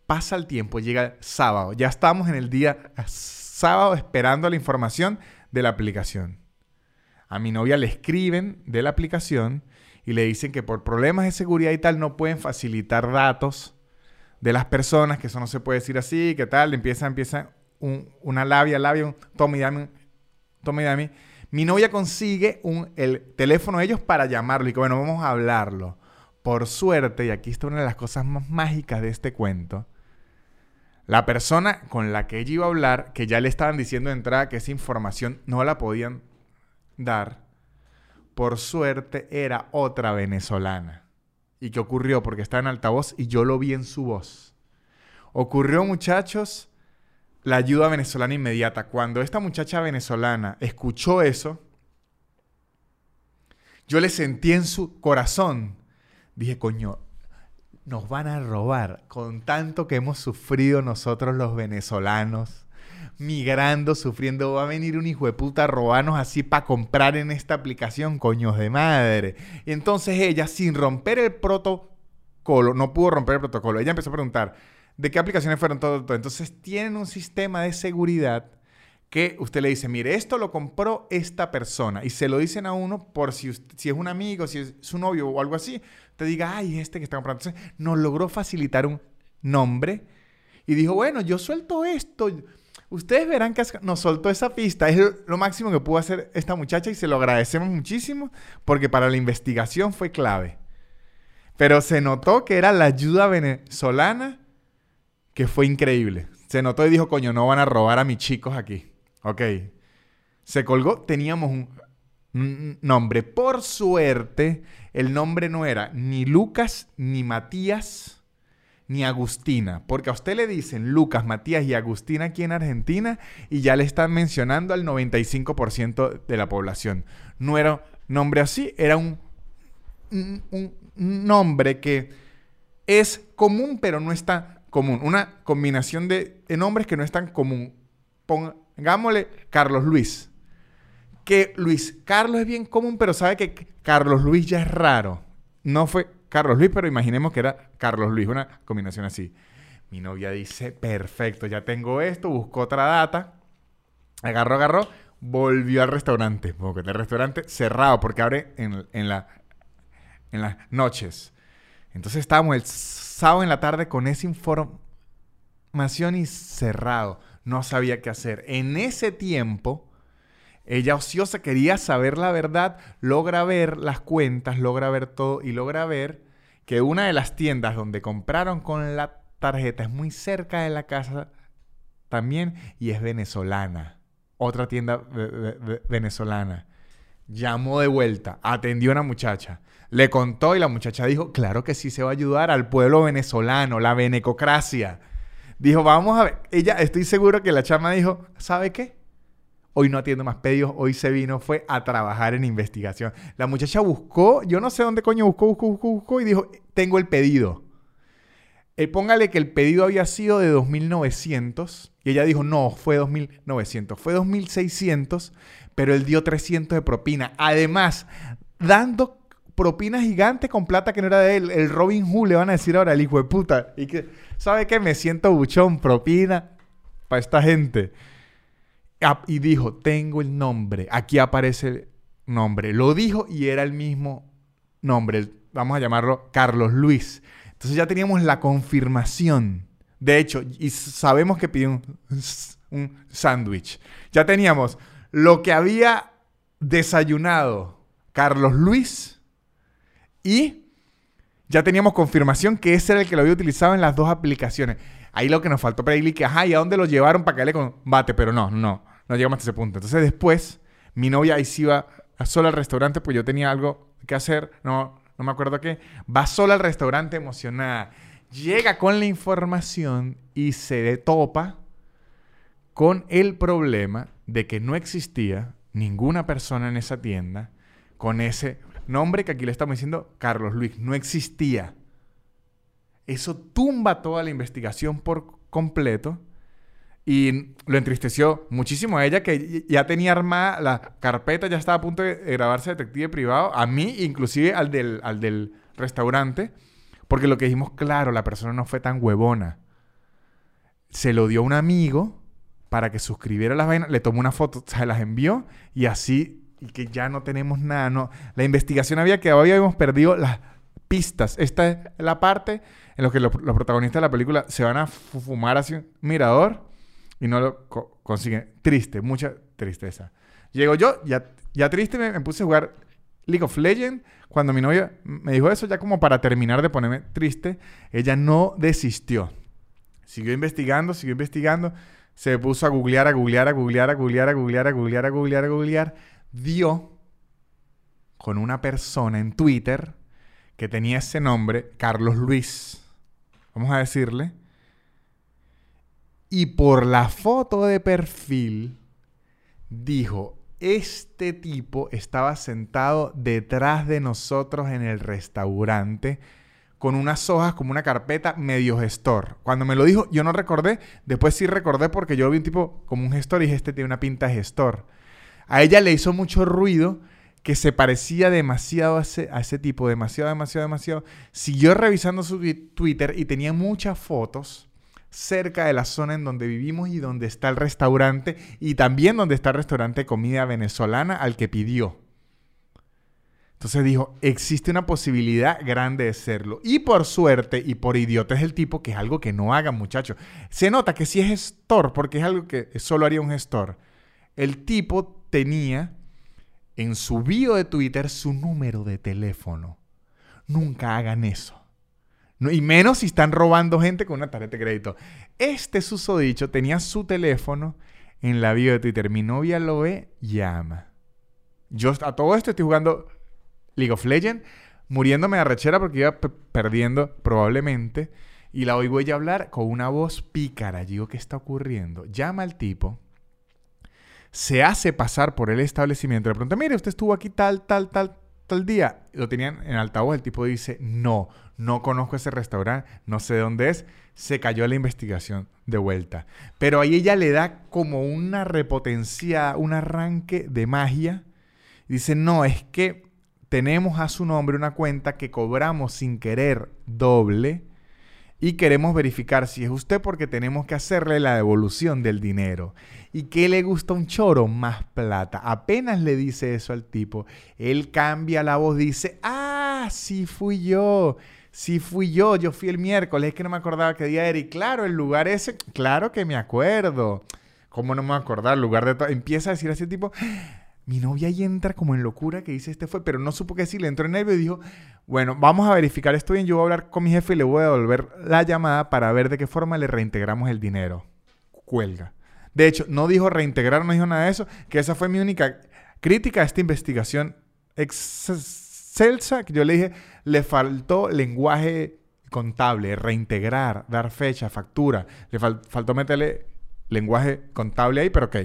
pasa el tiempo, llega el sábado. Ya estamos en el día sábado esperando la información de la aplicación. A mi novia le escriben de la aplicación y le dicen que por problemas de seguridad y tal no pueden facilitar datos de las personas, que eso no se puede decir así, que tal, empieza, empieza una labia, labia, un tome y dame, tome y dame. Mi novia consigue un, el teléfono de ellos para llamarlo y que bueno, vamos a hablarlo. Por suerte, y aquí está una de las cosas más mágicas de este cuento, la persona con la que ella iba a hablar, que ya le estaban diciendo de entrada que esa información no la podían dar, por suerte era otra venezolana. ¿Y qué ocurrió? Porque está en altavoz y yo lo vi en su voz. Ocurrió, muchachos, la ayuda venezolana inmediata. Cuando esta muchacha venezolana escuchó eso, yo le sentí en su corazón. Dije, coño, nos van a robar con tanto que hemos sufrido nosotros los venezolanos migrando, sufriendo, va a venir un hijo de puta a robarnos así para comprar en esta aplicación, coños de madre. Y entonces ella, sin romper el protocolo, no pudo romper el protocolo, ella empezó a preguntar, ¿de qué aplicaciones fueron todo? todo? Entonces tienen un sistema de seguridad que usted le dice, mire, esto lo compró esta persona. Y se lo dicen a uno por si, si es un amigo, si es su novio o algo así, te diga, ay, este que está comprando. Entonces nos logró facilitar un nombre y dijo, bueno, yo suelto esto Ustedes verán que nos soltó esa pista. Es lo máximo que pudo hacer esta muchacha y se lo agradecemos muchísimo porque para la investigación fue clave. Pero se notó que era la ayuda venezolana que fue increíble. Se notó y dijo, coño, no van a robar a mis chicos aquí. Ok. Se colgó, teníamos un nombre. Por suerte, el nombre no era ni Lucas ni Matías ni Agustina, porque a usted le dicen Lucas, Matías y Agustina aquí en Argentina y ya le están mencionando al 95% de la población. No era nombre así, era un, un, nombre que es común pero no es tan común. Una combinación de, de nombres que no es tan común. Pongámosle Carlos Luis. Que Luis Carlos es bien común, pero sabe que Carlos Luis ya es raro. No fue Carlos Luis, pero imaginemos que era Carlos Luis, una combinación así. Mi novia dice, perfecto, ya tengo esto, buscó otra data, agarró, agarró, volvió al restaurante, porque el restaurante cerrado, porque abre en, en, la, en las noches. Entonces estábamos el sábado en la tarde con esa información y cerrado. No sabía qué hacer. En ese tiempo, ella ociosa quería saber la verdad, logra ver las cuentas, logra ver todo y logra ver que una de las tiendas donde compraron con la tarjeta es muy cerca de la casa también y es venezolana. Otra tienda venezolana. Llamó de vuelta, atendió a una muchacha, le contó y la muchacha dijo, claro que sí se va a ayudar al pueblo venezolano, la venecocracia. Dijo, vamos a ver, ella, estoy seguro que la chama dijo, ¿sabe qué? Hoy no atiendo más pedidos, hoy se vino, fue a trabajar en investigación. La muchacha buscó, yo no sé dónde coño buscó, buscó, buscó, buscó y dijo, tengo el pedido. Eh, póngale que el pedido había sido de 2.900 y ella dijo, no, fue 2.900, fue 2.600, pero él dio 300 de propina. Además, dando propina gigante con plata que no era de él. El Robin Hood le van a decir ahora, el hijo de puta. Y que, ¿sabe qué? Me siento buchón, propina para esta gente. Y dijo, tengo el nombre. Aquí aparece el nombre. Lo dijo y era el mismo nombre. Vamos a llamarlo Carlos Luis. Entonces ya teníamos la confirmación. De hecho, y sabemos que pidió un, sándwich. Ya teníamos lo que había desayunado Carlos Luis y ya teníamos confirmación que ese era el que lo había utilizado en las dos aplicaciones. Ahí lo que nos faltó para que, ajá, ¿y a dónde lo llevaron para que le combate? Pero no, no, no llegamos hasta ese punto. Entonces después, mi novia ahí sí iba sola al restaurante, pues yo tenía algo que hacer, no, no me acuerdo qué. Va sola al restaurante emocionada. Llega con la información y se topa con el problema de que no existía ninguna persona en esa tienda con ese nombre que aquí le estamos diciendo Carlos Luis. No existía. Eso tumba toda la investigación por completo. Y lo entristeció muchísimo a ella que ya tenía armada la carpeta, ya estaba a punto de grabarse detective privado, a mí, inclusive al del, al del restaurante, porque lo que dijimos, claro, la persona no fue tan huevona. Se lo dio a un amigo para que suscribiera las vainas, le tomó una foto, se las envió y así, y que ya no tenemos nada, no. La investigación había quedado, habíamos perdido las pistas. Esta es la parte en la que los, los protagonistas de la película se van a fumar hacia un mirador y no lo consiguen. Triste, mucha tristeza. Llego yo, ya, ya triste, me, puse a jugar League of Legends. Cuando mi novia me dijo eso, ya como para terminar de ponerme triste, ella no desistió. Siguió investigando, siguió investigando. Se puso a googlear, a googlear, a googlear, a googlear, a googlear, a googlear, a googlear, a googlear. Dio con una persona en Twitter que tenía ese nombre, Carlos Luis. Vamos a decirle y por la foto de perfil dijo, este tipo estaba sentado detrás de nosotros en el restaurante con unas hojas como una carpeta medio gestor. Cuando me lo dijo, yo no recordé, después sí recordé porque yo vi un tipo como un gestor y dije, este tiene una pinta de gestor. A ella le hizo mucho ruido que se parecía demasiado a ese, a ese tipo, demasiado, demasiado, demasiado. Siguió revisando su Twitter y tenía muchas fotos cerca de la zona en donde vivimos y donde está el restaurante y también donde está el restaurante de comida venezolana al que pidió. Entonces dijo, existe una posibilidad grande de serlo. Y por suerte y por idiota es el tipo, que es algo que no hagan muchachos. Se nota que sí es gestor, porque es algo que solo haría un gestor. El tipo tenía en su bio de Twitter su número de teléfono. Nunca hagan eso y menos si están robando gente con una tarjeta de crédito. Este susodicho tenía su teléfono en la bio de Twitter. Mi novia lo ve, llama. Yo a todo esto estoy jugando League of Legends, muriéndome de rechera porque iba perdiendo probablemente. Y la oigo ella hablar con una voz pícara. Digo, ¿qué está ocurriendo? Llama al tipo. Se hace pasar por el establecimiento. Le pregunta, mire, usted estuvo aquí tal, tal, tal, tal día. Lo tenían en altavoz. El tipo dice, no, no conozco ese restaurante, no sé dónde es, se cayó la investigación de vuelta. Pero ahí ella le da como una repotencia, un arranque de magia. dice, no, es que tenemos a su nombre una cuenta que cobramos sin querer doble y queremos verificar si es usted porque tenemos que hacerle la devolución del dinero. ¿Y qué le gusta un choro? Más plata. Apenas le dice eso al tipo, él cambia la voz, dice, ah, sí fui yo. Sí fui yo, yo fui el miércoles, es que no me acordaba qué día era. Y claro, el lugar ese, claro que me acuerdo. ¿Cómo no me voy a acordar? El lugar de. Empieza a decir a ese tipo, mi novia ahí entra como en locura que dice este fue, pero no supo qué decirle. Entró en nervio y dijo, bueno, vamos a verificar esto bien. Yo voy a hablar con mi jefe y le voy a devolver la llamada para ver de qué forma le reintegramos el dinero. Cuelga. De hecho, no dijo reintegrar, no dijo nada de eso, que esa fue mi única crítica a esta investigación excelsa, que yo le dije, le faltó lenguaje contable, reintegrar, dar fecha, factura. Le faltó meterle lenguaje contable ahí, pero ok.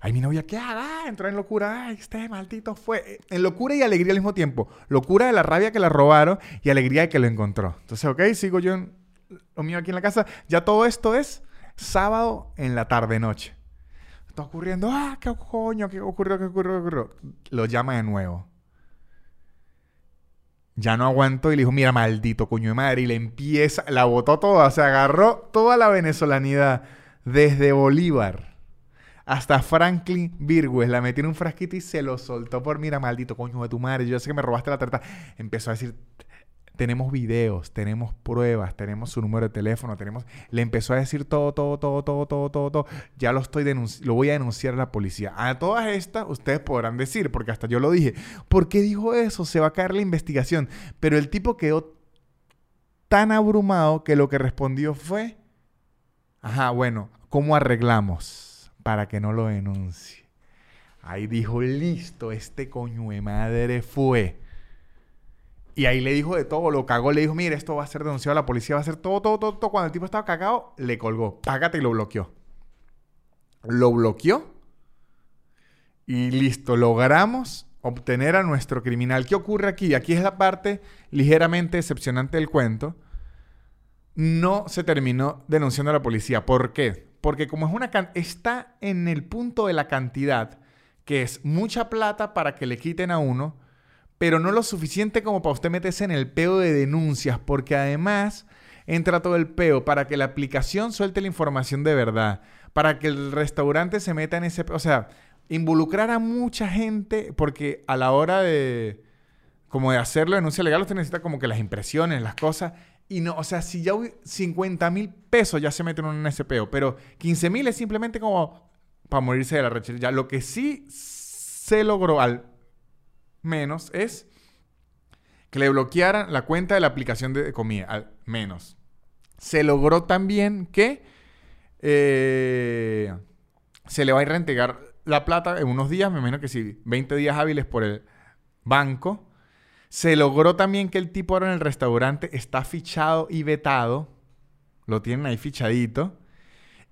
Ay, mi novia, ¿qué haga? Entró en locura. Ay, este maldito fue. En locura y alegría al mismo tiempo. Locura de la rabia que la robaron y alegría de que lo encontró. Entonces, ok, sigo yo en lo mío aquí en la casa. Ya todo esto es sábado en la tarde-noche. Está ocurriendo. Ah, qué coño, qué ocurrió, qué ocurrió, qué ocurrió. Lo llama de nuevo. Ya no aguantó y le dijo, mira, maldito coño de madre. Y le empieza, la botó toda, se agarró toda la venezolanidad desde Bolívar hasta Franklin Virgües la metió en un frasquito y se lo soltó por, mira, maldito coño de tu madre, yo sé que me robaste la tarta. Empezó a decir, tenemos videos, tenemos pruebas, tenemos su número de teléfono, tenemos... Le empezó a decir todo, todo, todo, todo, todo, todo, todo. Ya lo estoy lo voy a denunciar a la policía. A todas estas, ustedes podrán decir, porque hasta yo lo dije, ¿por qué dijo eso? Se va a caer la investigación. Pero el tipo quedó tan abrumado que lo que respondió fue, ajá, bueno, ¿cómo arreglamos? Para que no lo denuncie. Ahí dijo, listo, este coño de madre fue. Y ahí le dijo de todo, lo cagó, le dijo, mire, esto va a ser denunciado la policía, va a ser todo, todo, todo, todo. Cuando el tipo estaba cagado, le colgó, págate y lo bloqueó. Lo bloqueó y listo, logramos obtener a nuestro criminal. ¿Qué ocurre aquí? Aquí es la parte ligeramente decepcionante del cuento. No se terminó denunciando a la policía. ¿Por qué? Porque como es una está en el punto de la cantidad, que es mucha plata para que le quiten a uno, pero no lo suficiente como para usted meterse en el peo de denuncias, porque además entra todo el peo para que la aplicación suelte la información de verdad, para que el restaurante se meta en ese, o sea, involucrar a mucha gente, porque a la hora de como de hacerlo denuncia legal, usted necesita como que las impresiones, las cosas, y no, o sea, si ya 50 mil pesos ya se meten en un SPO, pero 15 mil es simplemente como para morirse de la rechaza. Ya lo que sí se logró al menos es que le bloquearan la cuenta de la aplicación de comida, al menos. Se logró también que eh, se le va a ir a reintegrar la plata en unos días, me imagino que sí, 20 días hábiles por el banco se logró también que el tipo ahora en el restaurante está fichado y vetado. Lo tienen ahí fichadito.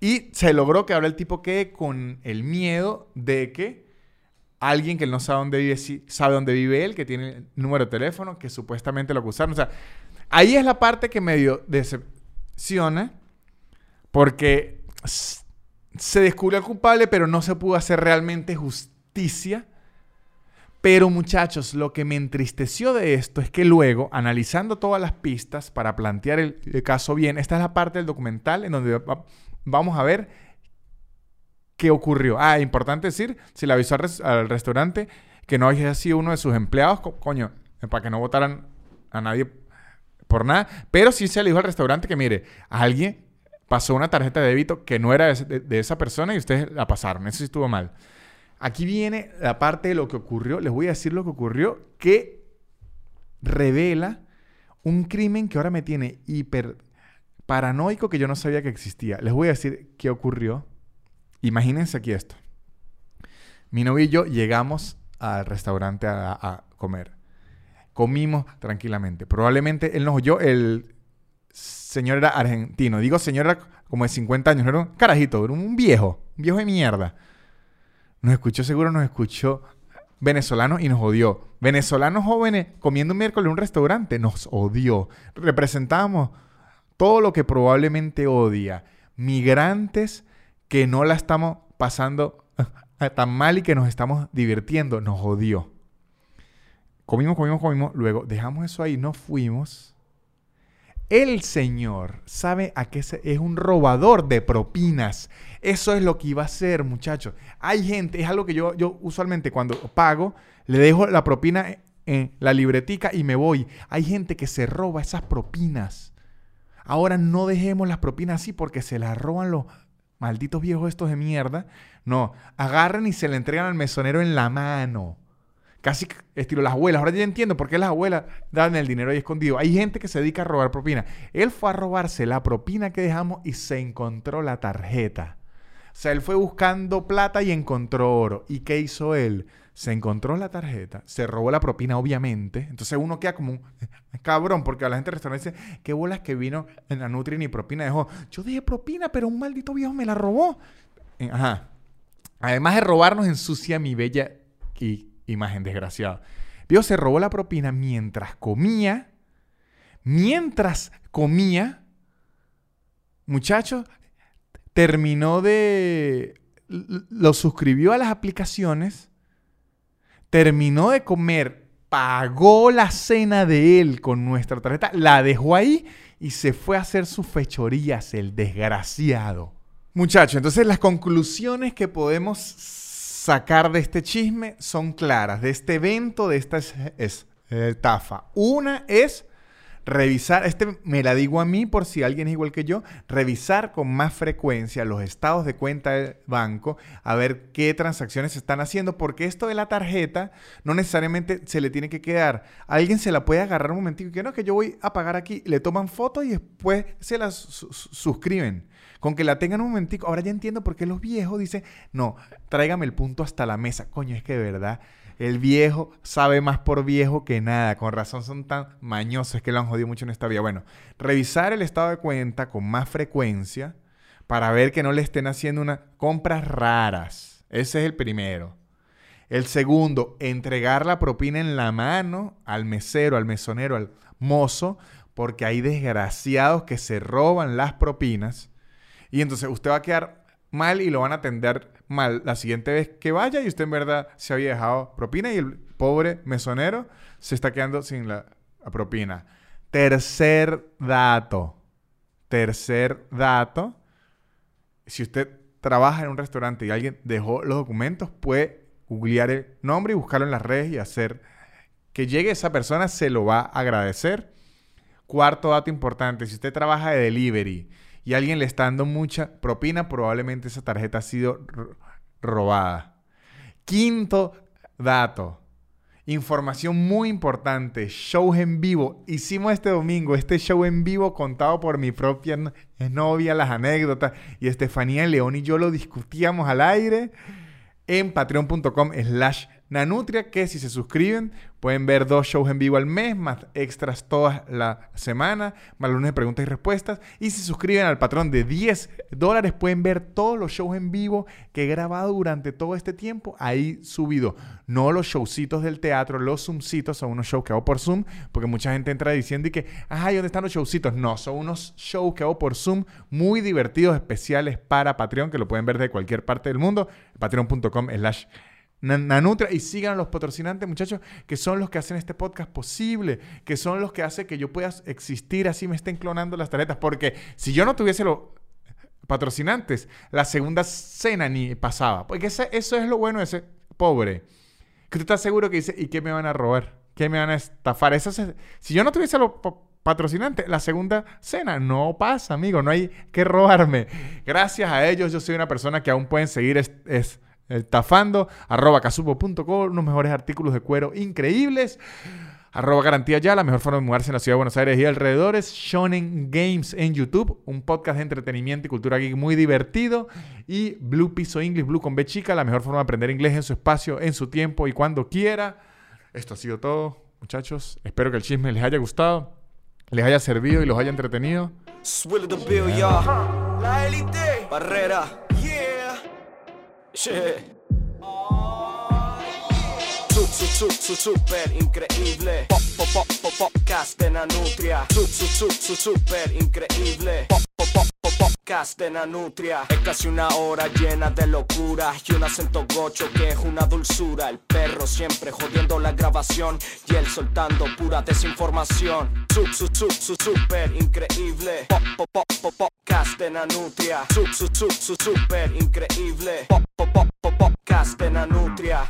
Y se logró que ahora el tipo quede con el miedo de que alguien que no sabe dónde vive, sabe dónde vive él, que tiene el número de teléfono, que supuestamente lo acusaron. O sea, ahí es la parte que medio decepciona, porque se descubrió el culpable, pero no se pudo hacer realmente justicia pero muchachos, lo que me entristeció de esto es que luego, analizando todas las pistas para plantear el, caso bien, esta es la parte del documental en donde vamos a ver qué ocurrió. Ah, importante decir, si le avisó al, restaurante que no haya sido uno de sus empleados, coño, para que no votaran a nadie por nada, pero sí se le dijo al restaurante que mire, alguien pasó una tarjeta de débito que no era de, de esa persona y ustedes la pasaron, eso sí estuvo mal. Aquí viene la parte de lo que ocurrió. Les voy a decir lo que ocurrió que revela un crimen que ahora me tiene hiper paranoico que yo no sabía que existía. Les voy a decir qué ocurrió. Imagínense aquí esto. Mi novio y yo llegamos al restaurante a, comer. Comimos tranquilamente. Probablemente él nos oyó. El señor era argentino. Digo señor era como de 50 años. era un carajito, era un viejo. Un viejo de mierda. Nos escuchó seguro, nos escuchó venezolano y nos odió. Venezolanos jóvenes comiendo un miércoles en un restaurante, nos odió. Representamos todo lo que probablemente odia. Migrantes que no la estamos pasando tan mal y que nos estamos divirtiendo, nos odió. Comimos, comimos, comimos. Luego dejamos eso ahí, nos fuimos. El Señor sabe a qué es un robador de propinas. Eso es lo que iba a hacer, muchachos. Hay gente, es algo que yo, yo usualmente cuando pago, le dejo la propina en la libretica y me voy. Hay gente que se roba esas propinas. Ahora no dejemos las propinas así porque se las roban los malditos viejos estos de mierda. No, agarren y se le entregan al mesonero en la mano. Casi estilo las abuelas. Ahora ya entiendo por qué las abuelas dan el dinero ahí escondido. Hay gente que se dedica a robar propina. Él fue a robarse la propina que dejamos y se encontró la tarjeta. O sea, él fue buscando plata y encontró oro. ¿Y qué hizo él? Se encontró la tarjeta, se robó la propina, obviamente. Entonces uno queda como cabrón, porque a la gente del restaurante dice, qué bolas que vino en la Nutri ni propina dejó. Yo dije propina, pero un maldito viejo me la robó. Eh, ajá. además de robarnos, ensucia mi bella imagen, desgraciado. Vio, se robó la propina mientras comía. Mientras comía, muchachos, terminó de... Lo suscribió a las aplicaciones, terminó de comer, pagó la cena de él con nuestra tarjeta, la dejó ahí y se fue a hacer sus fechorías, el desgraciado. Muchachos, entonces las conclusiones que podemos sacar de este chisme son claras, de este evento, de esta estafa. Una es revisar, este me la digo a mí por si alguien es igual que yo, revisar con más frecuencia los estados de cuenta del banco, a ver qué transacciones se están haciendo, porque esto de la tarjeta no necesariamente se le tiene que quedar. Alguien se la puede agarrar un momentito, que no, que yo voy a pagar aquí, le toman fotos y después se las suscriben. Con que la tengan un momentico. Ahora ya entiendo por qué los viejos dicen, no, tráigame el punto hasta la mesa. Coño, es que de verdad el viejo sabe más por viejo que nada. Con razón son tan mañosos que lo han jodido mucho en esta vida. Bueno, revisar el estado de cuenta con más frecuencia para ver que no le estén haciendo unas compras raras. Ese es el primero. El segundo, entregar la propina en la mano al mesero, al mesonero, al mozo, porque hay desgraciados que se roban las propinas. Y entonces usted va a quedar mal y lo van a atender mal la siguiente vez que vaya y usted en verdad se había dejado propina y el pobre mesonero se está quedando sin la propina. Tercer dato. Tercer dato. Si usted trabaja en un restaurante y alguien dejó los documentos, puede googlear el nombre y buscarlo en las redes y hacer que llegue esa persona, se lo va a agradecer. Cuarto dato importante, si usted trabaja de delivery y alguien le está dando mucha propina, probablemente esa tarjeta ha sido robada. Quinto dato. Información muy importante, shows en vivo. Hicimos este domingo este show en vivo contado por mi propia novia, las anécdotas. Y Estefanía León y yo lo discutíamos al aire en patreon.com slash Nanutria, que si se suscriben pueden ver dos shows en vivo al mes, más extras toda la semana, más lunes de preguntas y respuestas. Y si se suscriben al patrón de 10 dólares, pueden ver todos los shows en vivo que he grabado durante todo este tiempo ahí subido. No los showcitos del teatro, los zoomcitos son unos shows que hago por Zoom, porque mucha gente entra diciendo y que, ay, ¿dónde están los showcitos? No, son unos shows que hago por Zoom muy divertidos, especiales para Patreon, que lo pueden ver de cualquier parte del mundo. Patreon.com slash Nanutria y sigan a los patrocinantes, muchachos, que son los que hacen este podcast posible, que son los que hacen que yo pueda existir así me estén clonando las tarjetas. Porque si yo no tuviese los patrocinantes, la segunda cena ni pasaba. Porque eso es lo bueno de ese pobre. Que tú estás seguro que dice, ¿y qué me van a robar? ¿Qué me van a estafar? Si yo no tuviese los patrocinantes, la segunda cena no pasa, amigo. No hay que robarme. Gracias a ellos, yo soy una persona que aún pueden seguir. es Tafando, arroba casupo.com, unos mejores artículos de cuero increíbles. Arroba garantía ya, la mejor forma de mudarse en la ciudad de Buenos Aires y alrededores. Shonen Games en YouTube, un podcast de entretenimiento y cultura geek muy divertido. Y Blue Piso English, Blue con B chica, la mejor forma de aprender inglés en su espacio, en su tiempo y cuando quiera. Esto ha sido todo, muchachos. Espero que el chisme les haya gustado, les haya servido y los haya entretenido. La élite. Barrera. Shit. Su, su, su, su, super increíble. Pop, pop, pop, pop, podcast de Nanutria. Su, su, su, su, super increíble. Pop, pop, pop, pop, podcast de Nanutria. Es casi una hora llena de locura y un acento gocho que es una dulzura. El perro siempre jodiendo la grabación y él soltando pura desinformación. Su, su, su, su, super increíble. Pop, pop, pop, pop, podcast de Nanutria. Su, su, su, su, super increíble. Pop, pop, pop, podcast de Nanutria.